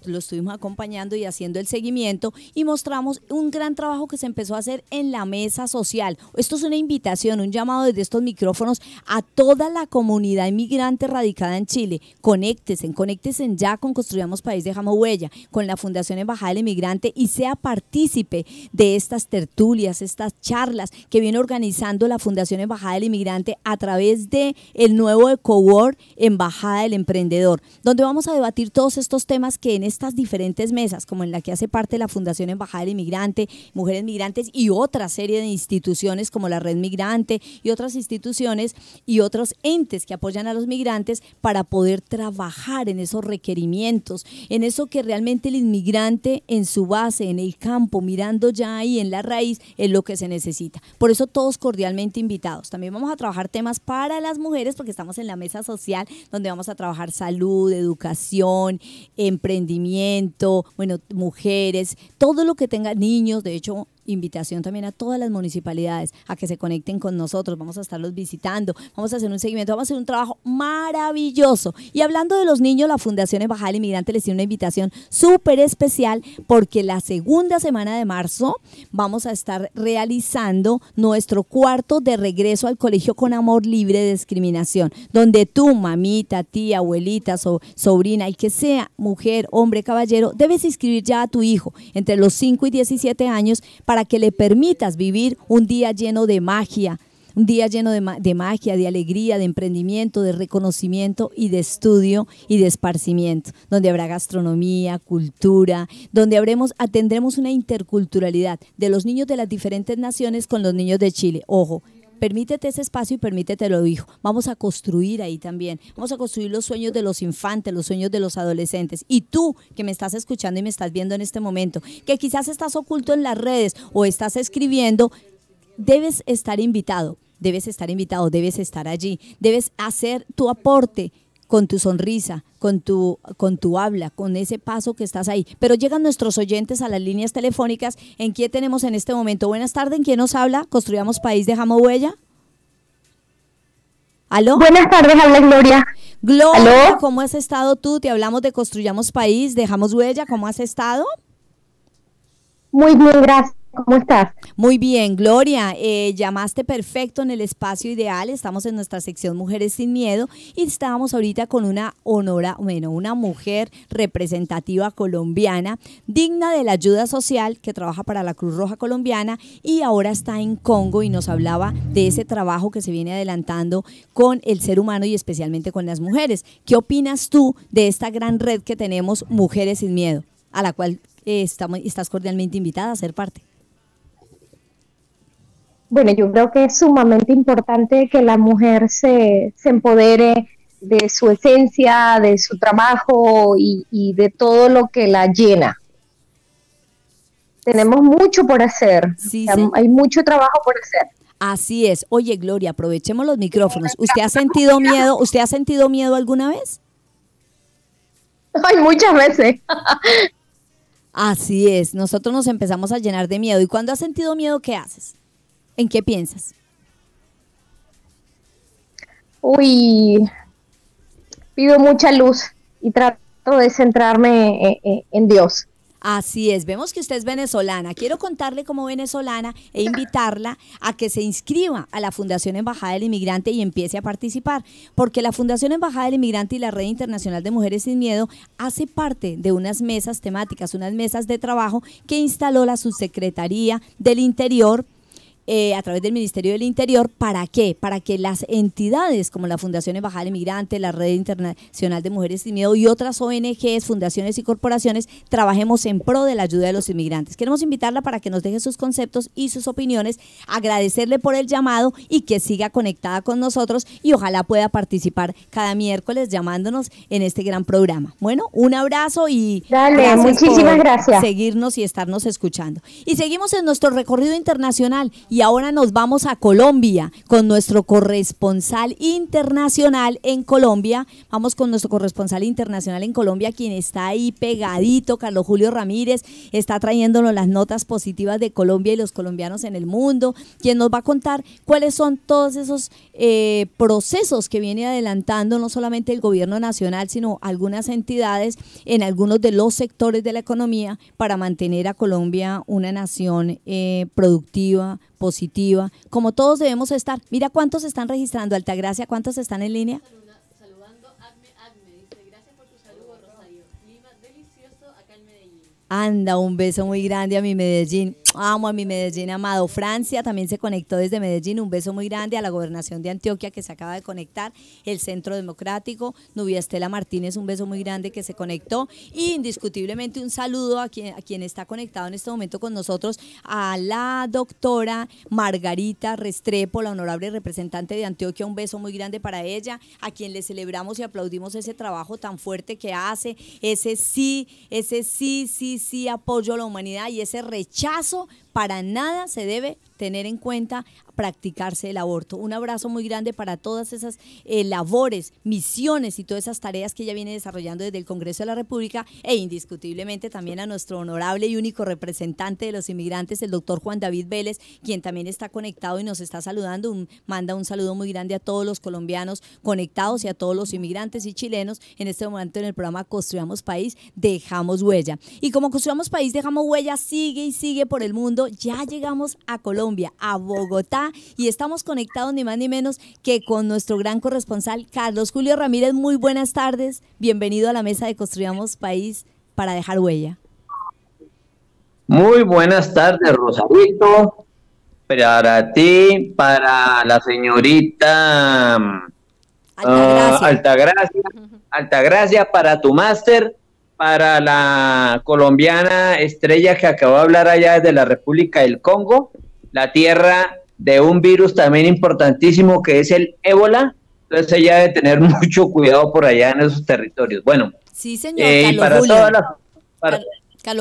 lo estuvimos acompañando y haciendo el seguimiento y mostramos un gran trabajo que se empezó a hacer en la mesa social. Esto es una invitación, un llamado desde estos micrófonos a toda la comunidad inmigrante radicada en Chile. Conéctese, conéctese ya con Construyamos País Dejamos Huella, con la Fundación Embajada del Inmigrante y sea partícipe de estas tertulias, estas charlas que viene organizando la Fundación Embajada del Inmigrante a través de el nuevo EcoWord Embajada del Emprendedor, donde vamos a debatir todos estos temas que en estas diferentes mesas, como en la que hace parte la Fundación Embajada del Inmigrante, Mujeres Migrantes y otra serie de instituciones como la Red Migrante y otras instituciones y otros entes que apoyan a los migrantes para poder trabajar en esos requerimientos en eso que realmente el inmigrante en su base, en el campo, mirando ya ahí en la raíz, es lo que se necesita. Por eso todos cordialmente invitados. También vamos a trabajar temas para las mujeres porque estamos en la mesa social donde vamos a trabajar salud, educación, emprendimiento, bueno, mujeres, todo lo que tenga niños. De hecho, invitación también a todas las municipalidades a que se conecten con nosotros. Vamos a estarlos visitando, vamos a hacer un seguimiento, vamos a hacer un trabajo maravilloso. Y hablando de los niños, la Fundación Embajada del Inmigrante les tiene una invitación súper especial porque la segunda semana de marzo vamos a estar realizando nuestro cuarto de regreso al colegio con amor libre de discriminación, donde tú, mamita, tía, abuelita, sobrina, y que sea mujer, hombre, caballero, debes inscribir ya a tu hijo entre los 5 y 17 años para para que le permitas vivir un día lleno de magia, un día lleno de, magia, de alegría, de emprendimiento, de reconocimiento y de estudio y de esparcimiento, donde habrá gastronomía, cultura, donde habremos, atendremos una interculturalidad de los niños de las diferentes naciones con los niños de Chile. Ojo, permítete ese espacio y permítetelo, hijo. Vamos a construir ahí también. Vamos a construir los sueños de los infantes, los sueños de los adolescentes. Y tú que me estás escuchando y me estás viendo en este momento, que quizás estás oculto en las redes o estás escribiendo, debes estar invitado, debes estar invitado, debes estar allí, debes hacer tu aporte con tu sonrisa, con tu, con tu habla, con ese paso que estás ahí. Pero llegan nuestros oyentes a las líneas telefónicas. ¿En qué tenemos en este momento? Buenas tardes, ¿en quién nos habla? ¿Construyamos País, dejamos huella? ¿Aló? Buenas tardes, habla Gloria. Gloria, ¿cómo has estado tú? Te hablamos de Construyamos País, dejamos huella, ¿cómo has estado? Muy bien, gracias. ¿Cómo estás? Muy bien, Gloria. Eh, llamaste perfecto en el espacio ideal. Estamos en nuestra sección Mujeres sin Miedo y estábamos ahorita con una honora, bueno, una mujer representativa colombiana, digna de la ayuda social que trabaja para la Cruz Roja Colombiana y ahora está en Congo y nos hablaba de ese trabajo que se viene adelantando con el ser humano y especialmente con las mujeres. ¿Qué opinas tú de esta gran red que tenemos Mujeres sin Miedo, a la cual eh, estamos, estás cordialmente invitada a ser parte? Bueno, yo creo que es sumamente importante que la mujer se, se empodere de su esencia, de su trabajo y, de todo lo que la llena. Tenemos mucho por hacer, hay mucho trabajo por hacer. Así es. Oye, Gloria, aprovechemos los micrófonos. ¿Usted ha sentido miedo? ¿Usted ha sentido miedo alguna vez? Ay, muchas veces. Así es. Nosotros nos empezamos a llenar de miedo. ¿Y cuando has sentido miedo, qué haces? ¿En qué piensas? Uy, pido mucha luz y trato de centrarme eh, eh, en, Dios. Así es, vemos que usted es venezolana. Quiero contarle como venezolana e invitarla a que se inscriba a la Fundación Embajada del Inmigrante y empiece a participar, porque la Fundación Embajada del Inmigrante y la Red Internacional de Mujeres Sin Miedo hace parte de unas mesas temáticas, unas mesas de trabajo que instaló la Subsecretaría del Interior eh, a través del Ministerio del Interior. ¿Para qué? Para que las entidades como la Fundación Embajada del Inmigrante, la Red Internacional de Mujeres Sin Miedo y otras ONGs, fundaciones y corporaciones trabajemos en pro de la ayuda de los inmigrantes. Queremos invitarla para que nos deje sus conceptos y sus opiniones, agradecerle por el llamado y que siga conectada con nosotros y ojalá pueda participar cada miércoles llamándonos en este gran programa. Bueno, un abrazo y Dale, muchísimas gracias. seguirnos y estarnos escuchando. Y seguimos en nuestro recorrido internacional y ahora nos vamos a Colombia con nuestro corresponsal internacional en Colombia. Vamos con nuestro corresponsal internacional en Colombia, quien está ahí pegadito, Carlos Julio Ramírez, está trayéndonos las notas positivas de Colombia y los colombianos en el mundo, quien nos va a contar cuáles son todos esos eh, procesos que viene adelantando no solamente el gobierno nacional, sino algunas entidades en algunos de los sectores de la economía para mantener a Colombia una nación eh, productiva, positiva, como todos debemos estar. Mira cuántos están registrando, Altagracia, cuántos están en línea. Anda, un beso muy grande a mi Medellín. Amo a mi Medellín amado. Francia también se conectó desde Medellín. Un beso muy grande a la gobernación de Antioquia que se acaba de conectar. El Centro Democrático. Nubia Estela Martínez, un beso muy grande que se conectó. Y indiscutiblemente un saludo a quien, a quien está conectado en este momento con nosotros, a la doctora Margarita Restrepo, la honorable representante de Antioquia. Un beso muy grande para ella, a quien le celebramos y aplaudimos ese trabajo tan fuerte que hace. Ese sí, ese sí, sí, sí apoyo a la humanidad y ese rechazo para nada se debe tener en cuenta practicarse el aborto. Un abrazo muy grande para todas esas eh, labores, misiones y todas esas tareas que ella viene desarrollando desde el Congreso de la República e indiscutiblemente también a nuestro honorable y único representante de los inmigrantes, el doctor Juan David Vélez, quien también está conectado y nos está saludando. manda un saludo muy grande a todos los colombianos conectados y a todos los inmigrantes y chilenos en este momento en el programa Construyamos País, Dejamos Huella. Y como Construyamos País, Dejamos Huella sigue y sigue por el mundo. Ya llegamos a Colombia, a Bogotá y estamos conectados ni más ni menos que con nuestro gran corresponsal Carlos Julio Ramírez. Muy buenas tardes, bienvenido a la mesa de Construyamos País para dejar huella. Muy buenas tardes, Rosarito. Para ti, para la señorita mm, Altagracia, uh, Altagracia, para tu máster, para la colombiana estrella que acabó de hablar allá desde la República del Congo, la tierra de un virus también importantísimo que es el ébola. Entonces ella debe tener mucho cuidado por allá en esos territorios. Bueno, sí, señor. Eh, y para todas las para,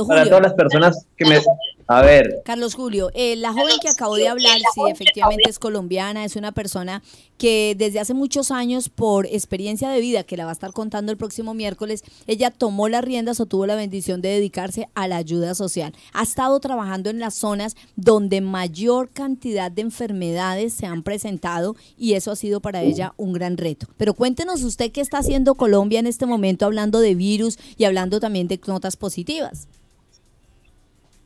para todas las personas que me a ver. Carlos Julio, eh, la joven que acabo de hablar, sí, efectivamente es colombiana, es una persona que desde hace muchos años, por experiencia de vida, que la va a estar contando el próximo miércoles, ella tomó las riendas o tuvo la bendición de dedicarse a la ayuda social. Ha estado trabajando en las zonas donde mayor cantidad de enfermedades se han presentado y eso ha sido para ella un gran reto. Pero cuéntenos usted qué está haciendo Colombia en este momento hablando de virus y hablando también de notas positivas.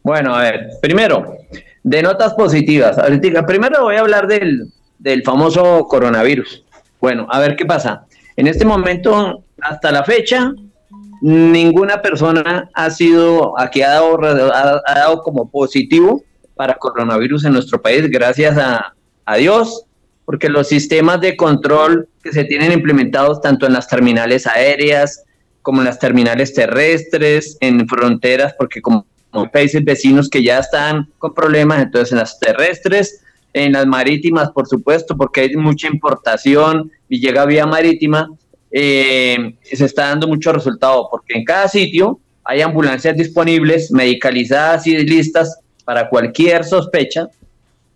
Bueno, a ver, primero, de notas positivas. primero voy a hablar del, del famoso coronavirus. Bueno, a ver qué pasa. En este momento, hasta la fecha, ninguna persona ha sido, aquí ha dado, ha, dado como positivo para coronavirus en nuestro país, gracias a, a, Dios, porque los sistemas de control que se tienen implementados tanto en las terminales aéreas como en las terminales terrestres, en fronteras, porque como países vecinos que ya están con problemas, entonces en las terrestres, en las marítimas, por supuesto, porque hay mucha importación y llega vía marítima, eh, se está dando mucho resultado, porque en cada sitio hay ambulancias disponibles, medicalizadas y listas para cualquier sospecha.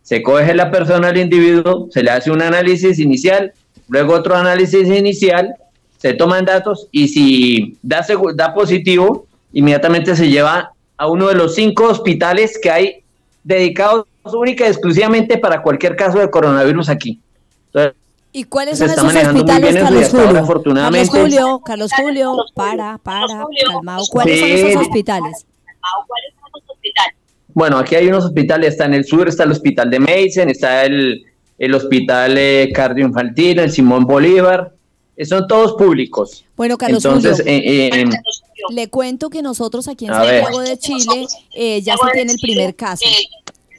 Se coge la persona al individuo, se le hace un análisis inicial, luego otro análisis inicial, se toman datos y si da, da positivo, inmediatamente se lleva a uno de los cinco hospitales que hay dedicados única y exclusivamente para cualquier caso de coronavirus aquí. ¿Y cuáles son esos hospitales, Carlos Julio? Carlos Julio, Carlos Julio, para, para, calmado. ¿Cuáles son esos hospitales? Bueno, aquí hay unos hospitales, está en el sur, está el hospital de Mason, está el, el hospital eh, cardioinfantil, el Simón Bolívar, son todos públicos. Bueno, Carlos Julio, eh, eh, le cuento que nosotros aquí en Santiago de Chile ya se tiene el primer caso.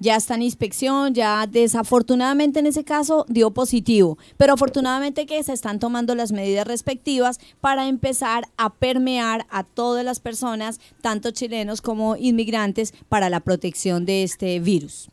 Ya está en inspección, ya desafortunadamente en ese caso dio positivo, pero afortunadamente que se están tomando las medidas respectivas para empezar a permear a todas las personas, tanto chilenos como inmigrantes, para la protección de este virus.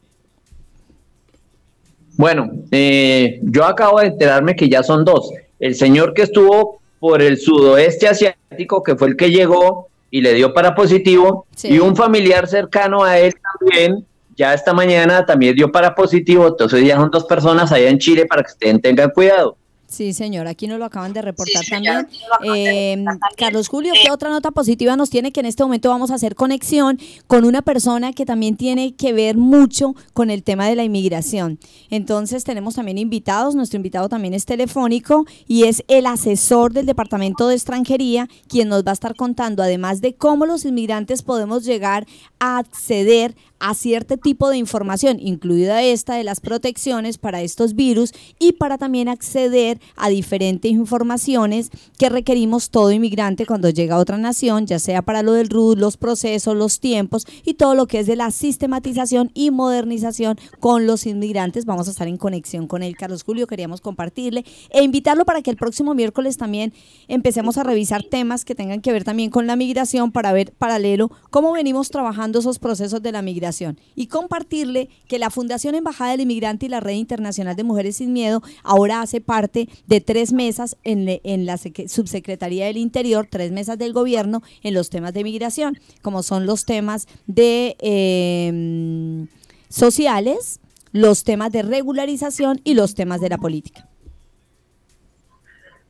Bueno, yo acabo de enterarme que ya son dos el señor que estuvo por el sudoeste asiático, que fue el que llegó y le dio para positivo, y un familiar cercano a él también, ya esta mañana también dio para positivo, entonces ya son dos personas allá en Chile para que ustedes tengan cuidado. Sí, señor, aquí nos lo acaban de reportar también. Eh, Carlos Julio, ¿qué otra nota positiva nos tiene que en este momento vamos a hacer conexión con una persona que también tiene que ver mucho con el tema de la inmigración? Entonces tenemos también invitados, nuestro invitado también es telefónico y es el asesor del Departamento de Extranjería, quien nos va a estar contando, además de cómo los inmigrantes podemos llegar a acceder a cierto tipo de información, incluida esta de las protecciones para estos virus y para también acceder a diferentes informaciones que requerimos todo inmigrante cuando llega a otra nación, ya sea para lo del RUD, los procesos, los tiempos y todo lo que es de la sistematización y modernización con los inmigrantes. Vamos a estar en conexión con él, Carlos Julio, queríamos compartirle e invitarlo para que el próximo miércoles también empecemos a revisar temas que tengan que ver también con la migración para ver paralelo cómo venimos trabajando esos procesos de la migración y compartirle que la Fundación Embajada del Inmigrante y la Red Internacional de Mujeres Sin Miedo ahora hace parte de tres mesas en, la Subsecretaría del Interior, tres mesas del gobierno en los temas de migración, como son los temas de em, sociales, los temas de regularización y los temas de la política.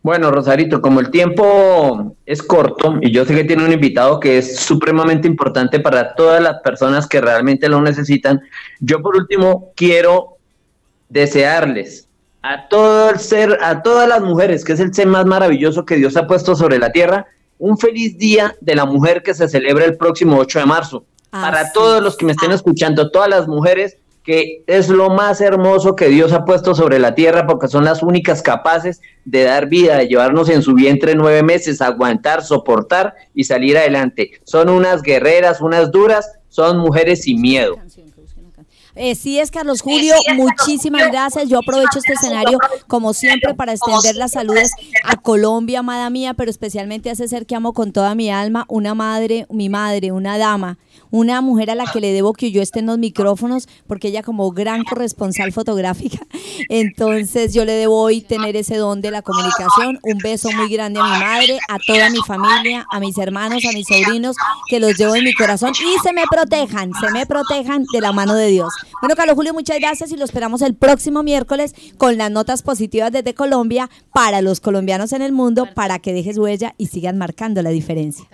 Bueno, Rosarito, como el tiempo es corto y yo sé que tiene un invitado que es supremamente importante para todas las personas que realmente lo necesitan, yo por último quiero desearles a todo el ser, a todas las mujeres, que es el ser más maravilloso que Dios ha puesto sobre la tierra, un feliz día de la mujer que se celebra el próximo 8 de marzo. para todos los que me estén escuchando, todas las mujeres, que es lo más hermoso que Dios ha puesto sobre la tierra porque son las únicas capaces de dar vida, de llevarnos en su vientre nueve meses, aguantar, soportar y salir adelante. Son unas guerreras, unas duras, son mujeres sin miedo. Eh, sí es Carlos Julio, muchísimas gracias. Yo aprovecho este escenario como siempre para extender las saludes a Colombia, amada mía, pero especialmente a ese ser que amo con toda mi alma, una madre, mi madre, una dama una mujer a la que le debo que yo esté en los micrófonos, porque ella como gran corresponsal fotográfica, entonces yo le debo hoy tener ese don de la comunicación. Un beso muy grande a mi madre, a toda mi familia, a mis hermanos, a mis sobrinos, que los llevo en mi corazón y se me protejan, se me protejan de la mano de Dios. Bueno, Carlos Julio, muchas gracias y lo esperamos el próximo miércoles con las notas positivas desde Colombia para los colombianos en el mundo, para que dejes huella y sigan marcando la diferencia.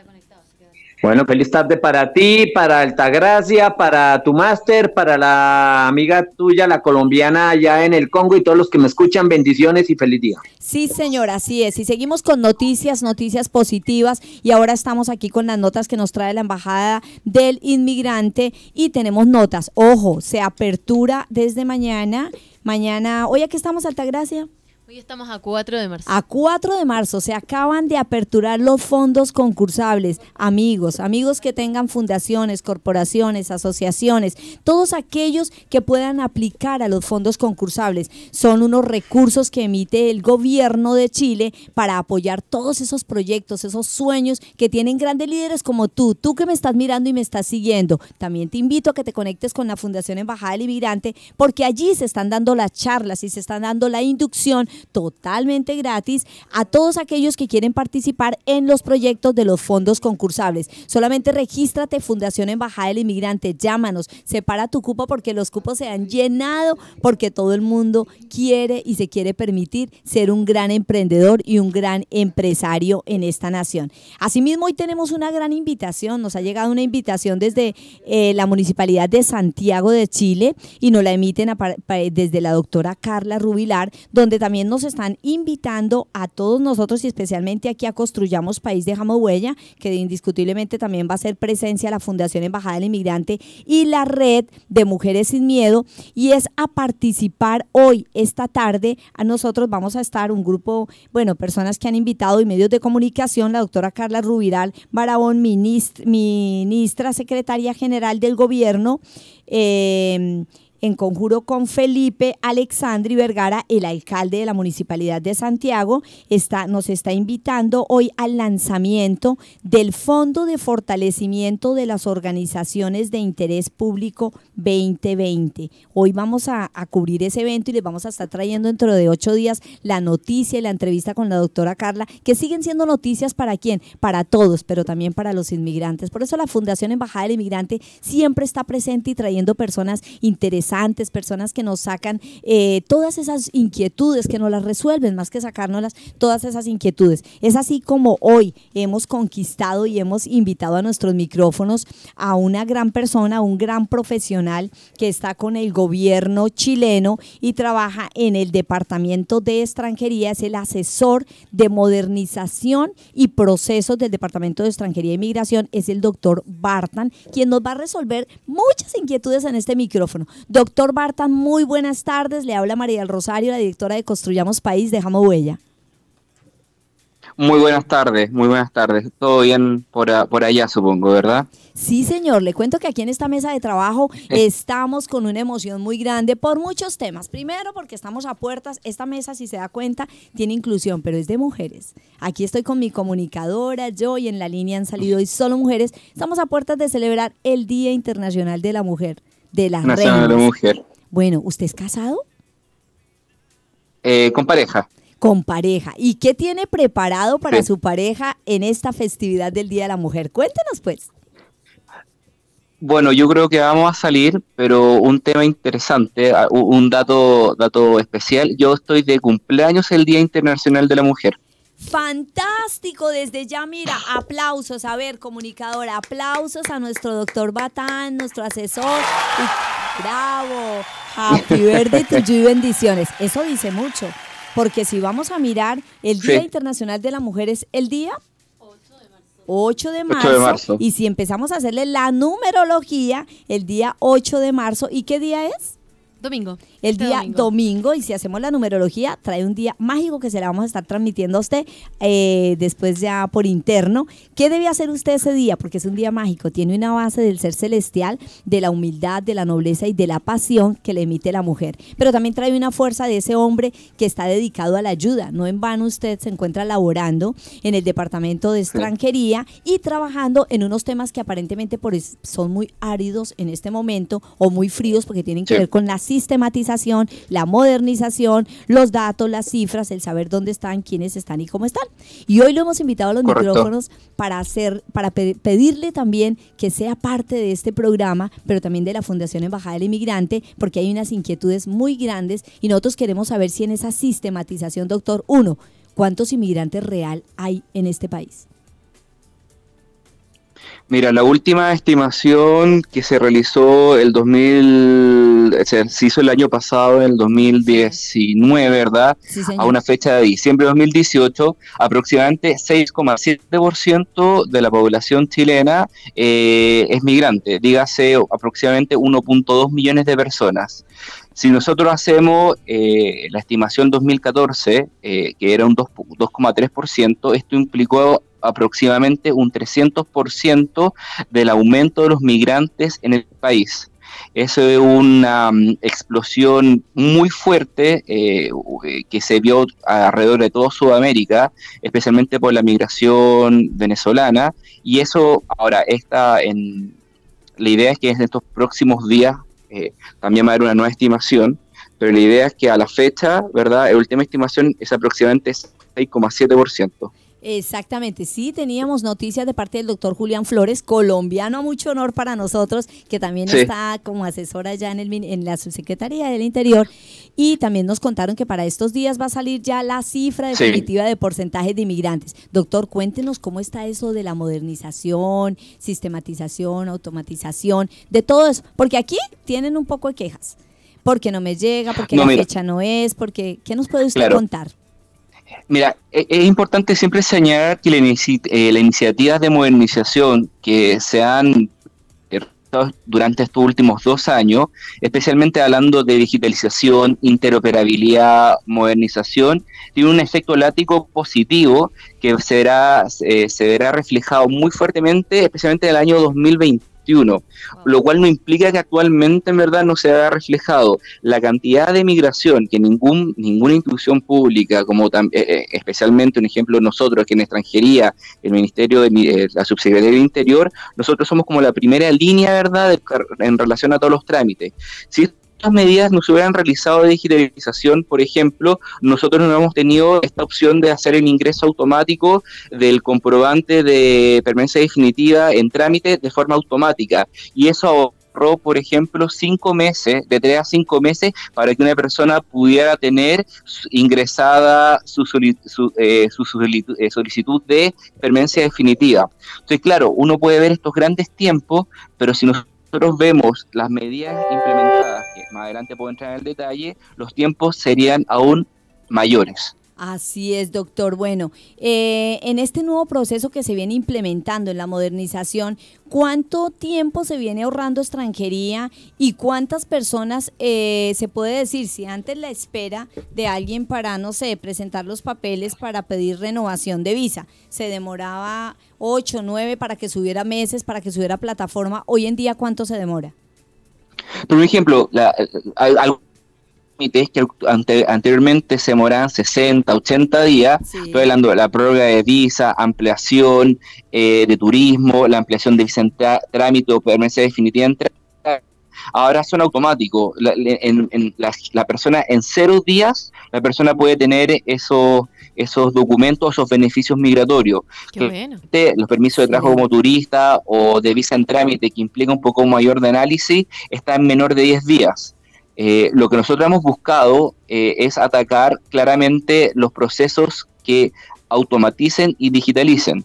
Bueno, feliz tarde para ti, para Altagracia, para tu máster, para la amiga tuya, la colombiana allá en el Congo y todos los que me escuchan. Bendiciones y feliz día. Sí, señor, así es. Y seguimos con noticias, noticias positivas. Y ahora estamos aquí con las notas que nos trae la Embajada del Inmigrante. Y tenemos notas. Ojo, se apertura desde mañana. Mañana, hoy aquí estamos, Altagracia. Hoy estamos a 4 de marzo. A 4 de marzo se acaban de aperturar los fondos concursables. Amigos, amigos que tengan fundaciones, corporaciones, asociaciones, todos aquellos que puedan aplicar a los fondos concursables. Son unos recursos que emite el gobierno de Chile para apoyar todos esos proyectos, esos sueños que tienen grandes líderes como tú, tú que me estás mirando y me estás siguiendo. También te invito a que te conectes con la Fundación Embajada del Inmigrante porque allí se están dando las charlas y se están dando la inducción totalmente gratis a todos aquellos que quieren participar en los proyectos de los fondos concursables. Solamente regístrate Fundación Embajada del Inmigrante, llámanos, separa tu cupo porque los cupos se han llenado, porque todo el mundo quiere y se quiere permitir ser un gran emprendedor y un gran empresario en esta nación. Asimismo, hoy tenemos una gran invitación, nos ha llegado una invitación desde eh, la Municipalidad de Santiago de Chile y nos la emiten desde la doctora Carla Rubilar, donde también nos están invitando a todos nosotros y especialmente aquí a Construyamos País Dejamos Huella, que indiscutiblemente también va a ser presencia la Fundación Embajada del Inmigrante y la red de Mujeres Sin Miedo. Y es a participar hoy, esta tarde, a nosotros vamos a estar un grupo, bueno, personas que han invitado y medios de comunicación, la doctora Carla Rubiral Barabón, ministra, ministra secretaria general del gobierno, eh, en conjuro con Felipe Alexandri Vergara, el alcalde de la Municipalidad de Santiago, está, nos está invitando hoy al lanzamiento del Fondo de Fortalecimiento de las Organizaciones de Interés Público 2020. Hoy vamos a, a cubrir ese evento y les vamos a estar trayendo dentro de ocho días la noticia y la entrevista con la doctora Carla, que siguen siendo noticias para quién, para todos, pero también para los inmigrantes. Por eso la Fundación Embajada del Inmigrante siempre está presente y trayendo personas interesadas personas que nos sacan eh, todas esas inquietudes, que nos las resuelven, más que sacárnoslas, todas esas inquietudes. Es así como hoy hemos conquistado y hemos invitado a nuestros micrófonos a una gran persona, un gran profesional que está con el gobierno chileno y trabaja en el Departamento de Extranjería, es el asesor de modernización y procesos del Departamento de Extranjería e Inmigración, es el doctor Bartan, quien nos va a resolver muchas inquietudes en este micrófono. Doctor Bartan, muy buenas tardes. Le habla María del Rosario, la directora de Construyamos País, Dejamos Huella. Muy buenas tardes, muy buenas tardes. Todo bien por, por allá, supongo, ¿verdad? Sí, señor. Le cuento que aquí en esta mesa de trabajo estamos con una emoción muy grande por muchos temas. Primero, porque estamos a puertas. Esta mesa, si se da cuenta, tiene inclusión, pero es de mujeres. Aquí estoy con mi comunicadora, yo, y en la línea han salido hoy solo mujeres. Estamos a puertas de celebrar el Día Internacional de la Mujer de las Nacional de Mujer. Bueno, ¿usted es casado? Eh, con pareja. Con pareja. ¿Y qué tiene preparado para su pareja en esta festividad del Día de la Mujer? Cuéntenos pues. Bueno, yo creo que vamos a salir, pero un tema interesante, un dato, dato especial. Yo estoy de cumpleaños el Día Internacional de la Mujer. Fantástico, desde ya mira, aplausos, a ver, comunicadora, aplausos a nuestro doctor Batán, nuestro asesor. bravo, happy birthday to you bendiciones. Eso dice mucho, porque si vamos a mirar, el Día Internacional de la Mujer es el día 8 de, marzo, 8 de marzo. Y si empezamos a hacerle la numerología, el día 8 de marzo, ¿y qué día es? Domingo. El Este día domingo. domingo. y si hacemos la numerología, trae un día mágico que se la vamos a estar transmitiendo a usted eh, después ya por interno. ¿Qué debe hacer usted ese día? Porque es un día mágico, tiene una base del ser celestial, de la humildad, de la nobleza y de la pasión que le emite la mujer. Pero también trae una fuerza de ese hombre que está dedicado a la ayuda. No en vano usted se encuentra laborando en el departamento de extranjería y trabajando en unos temas que aparentemente por son muy áridos en este momento o muy fríos porque tienen que Sí. ver con la sistematización, la modernización, los datos, las cifras, el saber dónde están, quiénes están y cómo están. Y hoy lo hemos invitado a los Correcto. micrófonos para hacer, para pe- pedirle también que sea parte de este programa, pero también de la Fundación Embajada del Inmigrante, porque hay unas inquietudes muy grandes y nosotros queremos saber si en esa sistematización, doctor, uno, ¿cuántos inmigrantes real hay en este país? Mira, la última estimación que se realizó el 2000, se, se hizo el año pasado, en el 2019, ¿verdad? Sí. A una fecha de diciembre de 2018, aproximadamente 6,7% de la población chilena eh, es migrante, dígase aproximadamente 1.2 millones de personas. Si nosotros hacemos eh, la estimación 2014, eh, que era un 2 2,3%, esto implicó aproximadamente un 300% del aumento de los migrantes en el país. Eso es una mm, explosión muy fuerte eh, que se vio alrededor de toda Sudamérica, especialmente por la migración venezolana. Y eso ahora está en... La idea es que en estos próximos días eh, también va a haber una nueva estimación, pero la idea es que a la fecha, ¿verdad? La última estimación es aproximadamente 6,7%. Exactamente, sí, teníamos noticias de parte del doctor Julián Flores, colombiano a mucho honor para nosotros, que también Sí. está como asesora ya en, el, en la subsecretaría del Interior. Y también nos contaron que para estos días va a salir ya la cifra Sí. definitiva de porcentaje de inmigrantes. Doctor, cuéntenos cómo está eso de la modernización, sistematización, automatización, de todo eso, porque aquí tienen un poco de quejas. Porque no me llega, porque No, la mira. fecha no es, porque ¿qué nos puede usted Claro. contar? Mira, e- es importante siempre señalar que la inici- eh, las iniciativas de modernización que se han realizado durante estos últimos dos años, especialmente hablando de digitalización, interoperabilidad, modernización, tiene un efecto látigo positivo que se verá, eh, se verá reflejado muy fuertemente, especialmente en el año 2021, lo cual no implica que actualmente en verdad no se haya reflejado la cantidad de migración que ningún, ninguna institución pública, como tam- eh, eh, especialmente un ejemplo nosotros, que en extranjería, el Ministerio de eh, la Subsecretaría del Interior, nosotros somos como la primera línea, ¿verdad?, de en relación a todos los trámites. Si estas medidas no se hubieran realizado de digitalización, por ejemplo, nosotros no hemos tenido esta opción de hacer el ingreso automático del comprobante de permanencia definitiva en trámite de forma automática. Y eso ahorró, por ejemplo, cinco meses, de tres a cinco meses, para que una persona pudiera tener ingresada su, su, eh, su eh, solicitud de permanencia definitiva. Entonces, claro, uno puede ver estos grandes tiempos, pero si nosotros vemos las medidas implementadas, más adelante puedo entrar en el detalle, los tiempos serían aún mayores. Así es, doctor. Bueno, eh, en este nuevo proceso que se viene implementando en la modernización, ¿cuánto tiempo se viene ahorrando extranjería y cuántas personas eh, se puede decir si antes la espera de alguien para, no sé, presentar los papeles para pedir renovación de visa se demoraba ocho, nueve para que subiera meses, para que subiera plataforma? Hoy en día, ¿cuánto se demora? Por ejemplo, la, al- al- trámites que ante- anteriormente se demoraban 60, 80 días, estoy hablando de la prórroga de visa, ampliación eh, de turismo, la ampliación de visa en trámite o permanencia definitiva en trámite, ahora son automáticos. La, en- en la, la persona en cero días, la persona puede tener esos, esos documentos, esos beneficios migratorios. Qué bueno. Este, los permisos de trabajo como turista o de visa en trámite que implica un poco mayor de análisis está en menor de 10 días. Eh, lo que nosotros hemos buscado eh, es atacar claramente los procesos que automaticen y digitalicen.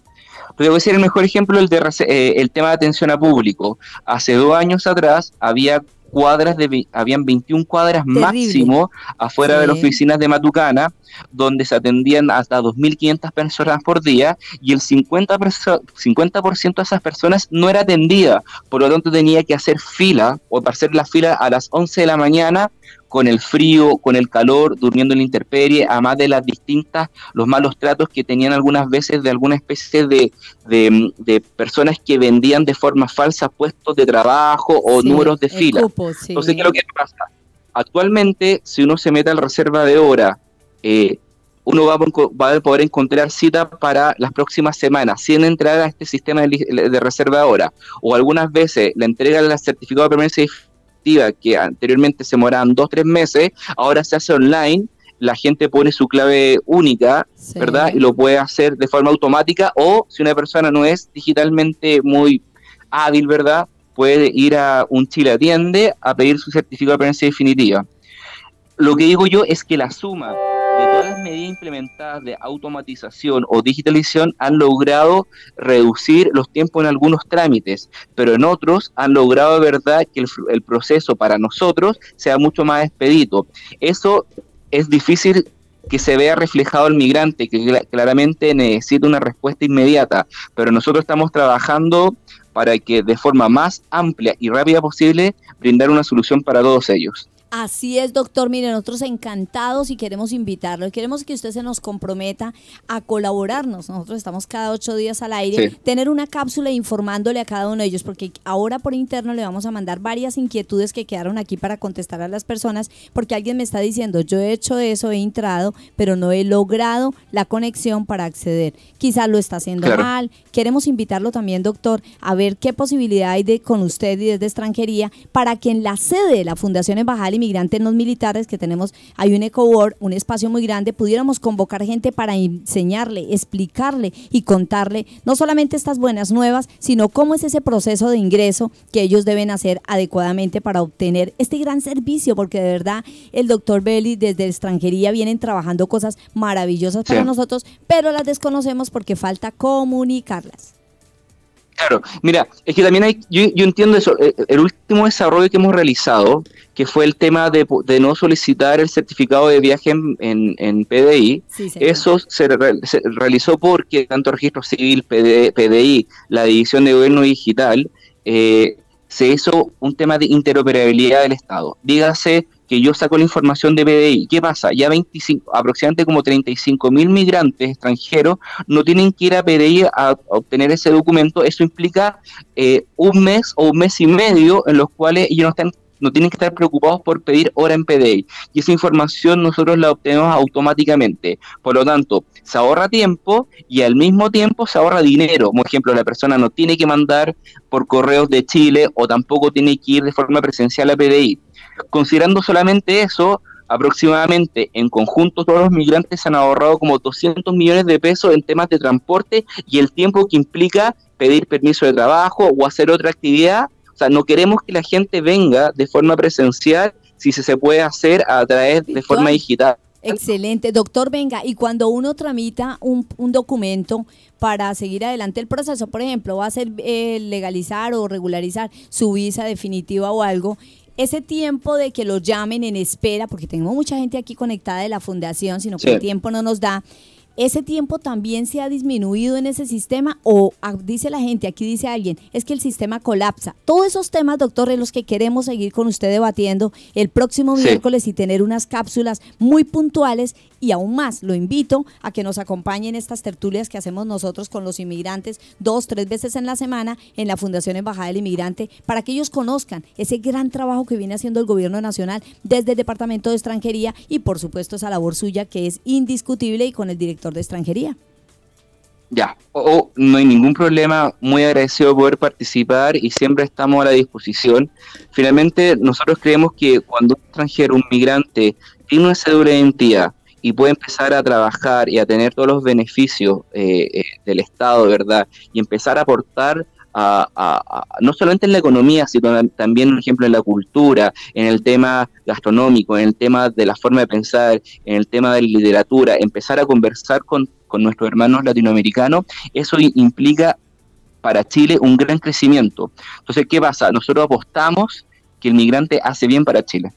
Te voy a decir el mejor ejemplo, el, de, eh, el tema de atención a público. Hace dos años atrás había cuadras de, habían 21 cuadras Terrible. máximo afuera de las oficinas de Matucana, donde se atendían hasta 2.500 personas por día y el 50%, perso- 50 de esas personas no era atendida, por lo tanto tenía que hacer fila o hacer la fila a las 11 de la mañana con el frío, con el calor, durmiendo en la intemperie, además de las distintas, los malos tratos que tenían algunas veces de alguna especie de, de, personas que vendían de forma falsa puestos de trabajo o números de fila. Entonces, ¿qué es lo que pasa? Actualmente, si uno se mete al reserva de hora, eh, uno va a, poder encontrar cita para las próximas semanas sin entrar a este sistema de, reserva de hora. O algunas veces la entrega del certificado de permanencia que anteriormente se demoraban dos, tres meses, ahora se hace online, la gente pone su clave única, ¿verdad? Y lo puede hacer de forma automática o si una persona no es digitalmente muy hábil, ¿verdad? Puede ir a un Chile Atiende a pedir su certificado de permanencia definitiva. Lo que digo yo es que la suma medidas implementadas de automatización o digitalización han logrado reducir los tiempos en algunos trámites, pero en otros han logrado de verdad que el, proceso para nosotros sea mucho más expedito. Eso es difícil que se vea reflejado el migrante, que claramente necesita una respuesta inmediata, pero nosotros estamos trabajando para que de forma más amplia y rápida posible brindar una solución para todos ellos. Así es, doctor. Mire, nosotros encantados y queremos invitarlo. Queremos que usted se nos comprometa a colaborarnos. Nosotros estamos cada ocho días al aire, tener una cápsula informándole a cada uno de ellos, porque ahora por interno le vamos a mandar varias inquietudes que quedaron aquí para contestar a las personas, porque alguien me está diciendo, yo he hecho eso, he entrado, pero no he logrado la conexión para acceder. Quizás lo está haciendo mal. Queremos invitarlo también, doctor, a ver qué posibilidad hay de con usted y desde extranjería para que en la sede de la Fundación Embajada migrantes no militares que tenemos, hay un EcoWord, un espacio muy grande, pudiéramos convocar gente para enseñarle, explicarle y contarle no solamente estas buenas nuevas, sino cómo es ese proceso de ingreso que ellos deben hacer adecuadamente para obtener este gran servicio, porque de verdad el doctor Belli desde extranjería vienen trabajando cosas maravillosas para nosotros, pero las desconocemos porque falta comunicarlas. Claro, mira, es que también hay, yo, entiendo eso, eh, el último desarrollo que hemos realizado, que fue el tema de, no solicitar el certificado de viaje en, PDI, eso se, realizó porque tanto Registro Civil, PDI, la División de Gobierno Digital, eh, se hizo un tema de interoperabilidad del Estado. Dígase que yo saco la información de PDI. ¿Qué pasa? Ya 25, aproximadamente como 35 mil migrantes extranjeros no tienen que ir a PDI a, obtener ese documento. Eso implica eh, un mes o un mes y medio en los cuales ellos no están no tienen que estar preocupados por pedir hora en PDI. Y esa información nosotros la obtenemos automáticamente. Por lo tanto, se ahorra tiempo y al mismo tiempo se ahorra dinero. Por ejemplo, la persona no tiene que mandar por correos de Chile o tampoco tiene que ir de forma presencial a PDI. Considerando solamente eso, aproximadamente en conjunto todos los migrantes han ahorrado como 200 millones de pesos en temas de transporte y el tiempo que implica pedir permiso de trabajo o hacer otra actividad. O sea, no queremos que la gente venga de forma presencial si se puede hacer a través de forma digital. Excelente, doctor, venga, y cuando uno tramita un, documento para seguir adelante el proceso, por ejemplo, va a ser eh, legalizar o regularizar su visa definitiva o algo, ese tiempo de que lo llamen en espera, porque tenemos mucha gente aquí conectada de la fundación, sino que el tiempo no nos da, ¿Ese tiempo también se ha disminuido en ese sistema o ah, dice la gente, aquí dice alguien, es que el sistema colapsa? Todos esos temas, doctor, en los que queremos seguir con usted debatiendo el próximo miércoles y tener unas cápsulas muy puntuales y aún más, lo invito a que nos acompañen estas tertulias que hacemos nosotros con los inmigrantes dos, tres veces en la semana en la Fundación Embajada del Inmigrante para que ellos conozcan ese gran trabajo que viene haciendo el gobierno nacional desde el Departamento de Extranjería y por supuesto esa labor suya que es indiscutible y con el director de extranjería. Ya, o no hay ningún problema, muy agradecido de poder participar y siempre estamos a la disposición. Finalmente, nosotros creemos que cuando un extranjero, un migrante, tiene una cédula de identidad y puede empezar a trabajar y a tener todos los beneficios eh, eh, del Estado, ¿verdad? Y empezar a aportar no solamente en la economía, sino también, por ejemplo, en la cultura, en el tema gastronómico, en el tema de la forma de pensar, en el tema de la literatura, empezar a conversar con, nuestros hermanos latinoamericanos, eso implica para Chile un gran crecimiento. Entonces, ¿qué pasa? Nosotros apostamos que el migrante hace bien para Chile.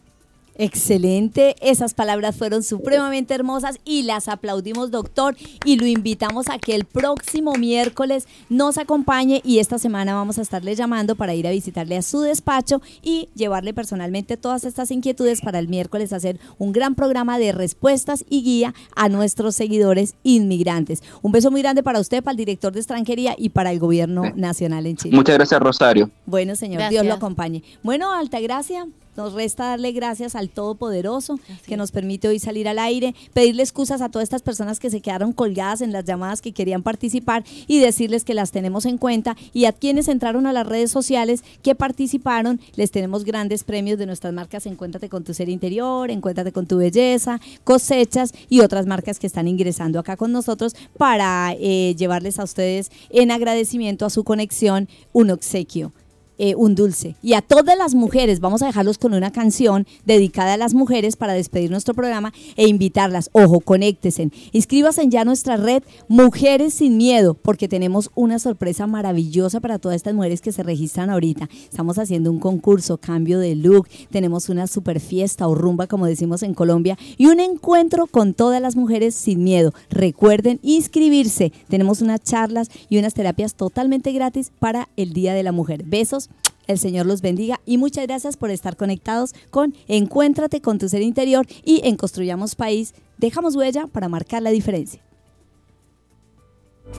Excelente, esas palabras fueron supremamente hermosas y las aplaudimos, doctor, y lo invitamos a que el próximo miércoles nos acompañe y esta semana vamos a estarle llamando para ir a visitarle a su despacho y llevarle personalmente todas estas inquietudes para el miércoles hacer un gran programa de respuestas y guía a nuestros seguidores inmigrantes. Un beso muy grande para usted, para el director de extranjería y para el gobierno nacional en Chile. Muchas gracias, Rosario. Bueno, señor, Dios lo acompañe. Bueno, Altagracia. Nos resta darle gracias al Todopoderoso que nos permite hoy salir al aire, pedirle excusas a todas estas personas que se quedaron colgadas en las llamadas que querían participar y decirles que las tenemos en cuenta y a quienes entraron a las redes sociales que participaron, les tenemos grandes premios de nuestras marcas Encuéntrate con tu ser interior, Encuéntrate con tu belleza, cosechas y otras marcas que están ingresando acá con nosotros para eh, llevarles a ustedes en agradecimiento a su conexión un obsequio. Eh, un dulce. Y a todas las mujeres, vamos a dejarlos con una canción dedicada a las mujeres para despedir nuestro programa e invitarlas. Ojo, conéctese. Inscríbase ya a nuestra red Mujeres sin Miedo, porque tenemos una sorpresa maravillosa para todas estas mujeres que se registran ahorita. Estamos haciendo un concurso, cambio de look, tenemos una super fiesta o rumba, como decimos en Colombia, y un encuentro con todas las mujeres sin miedo. Recuerden inscribirse. Tenemos unas charlas y unas terapias totalmente gratis para el Día de la Mujer. Besos el Señor los bendiga y muchas gracias por estar conectados con Encuéntrate con tu ser interior y en Construyamos País dejamos huella para marcar la diferencia.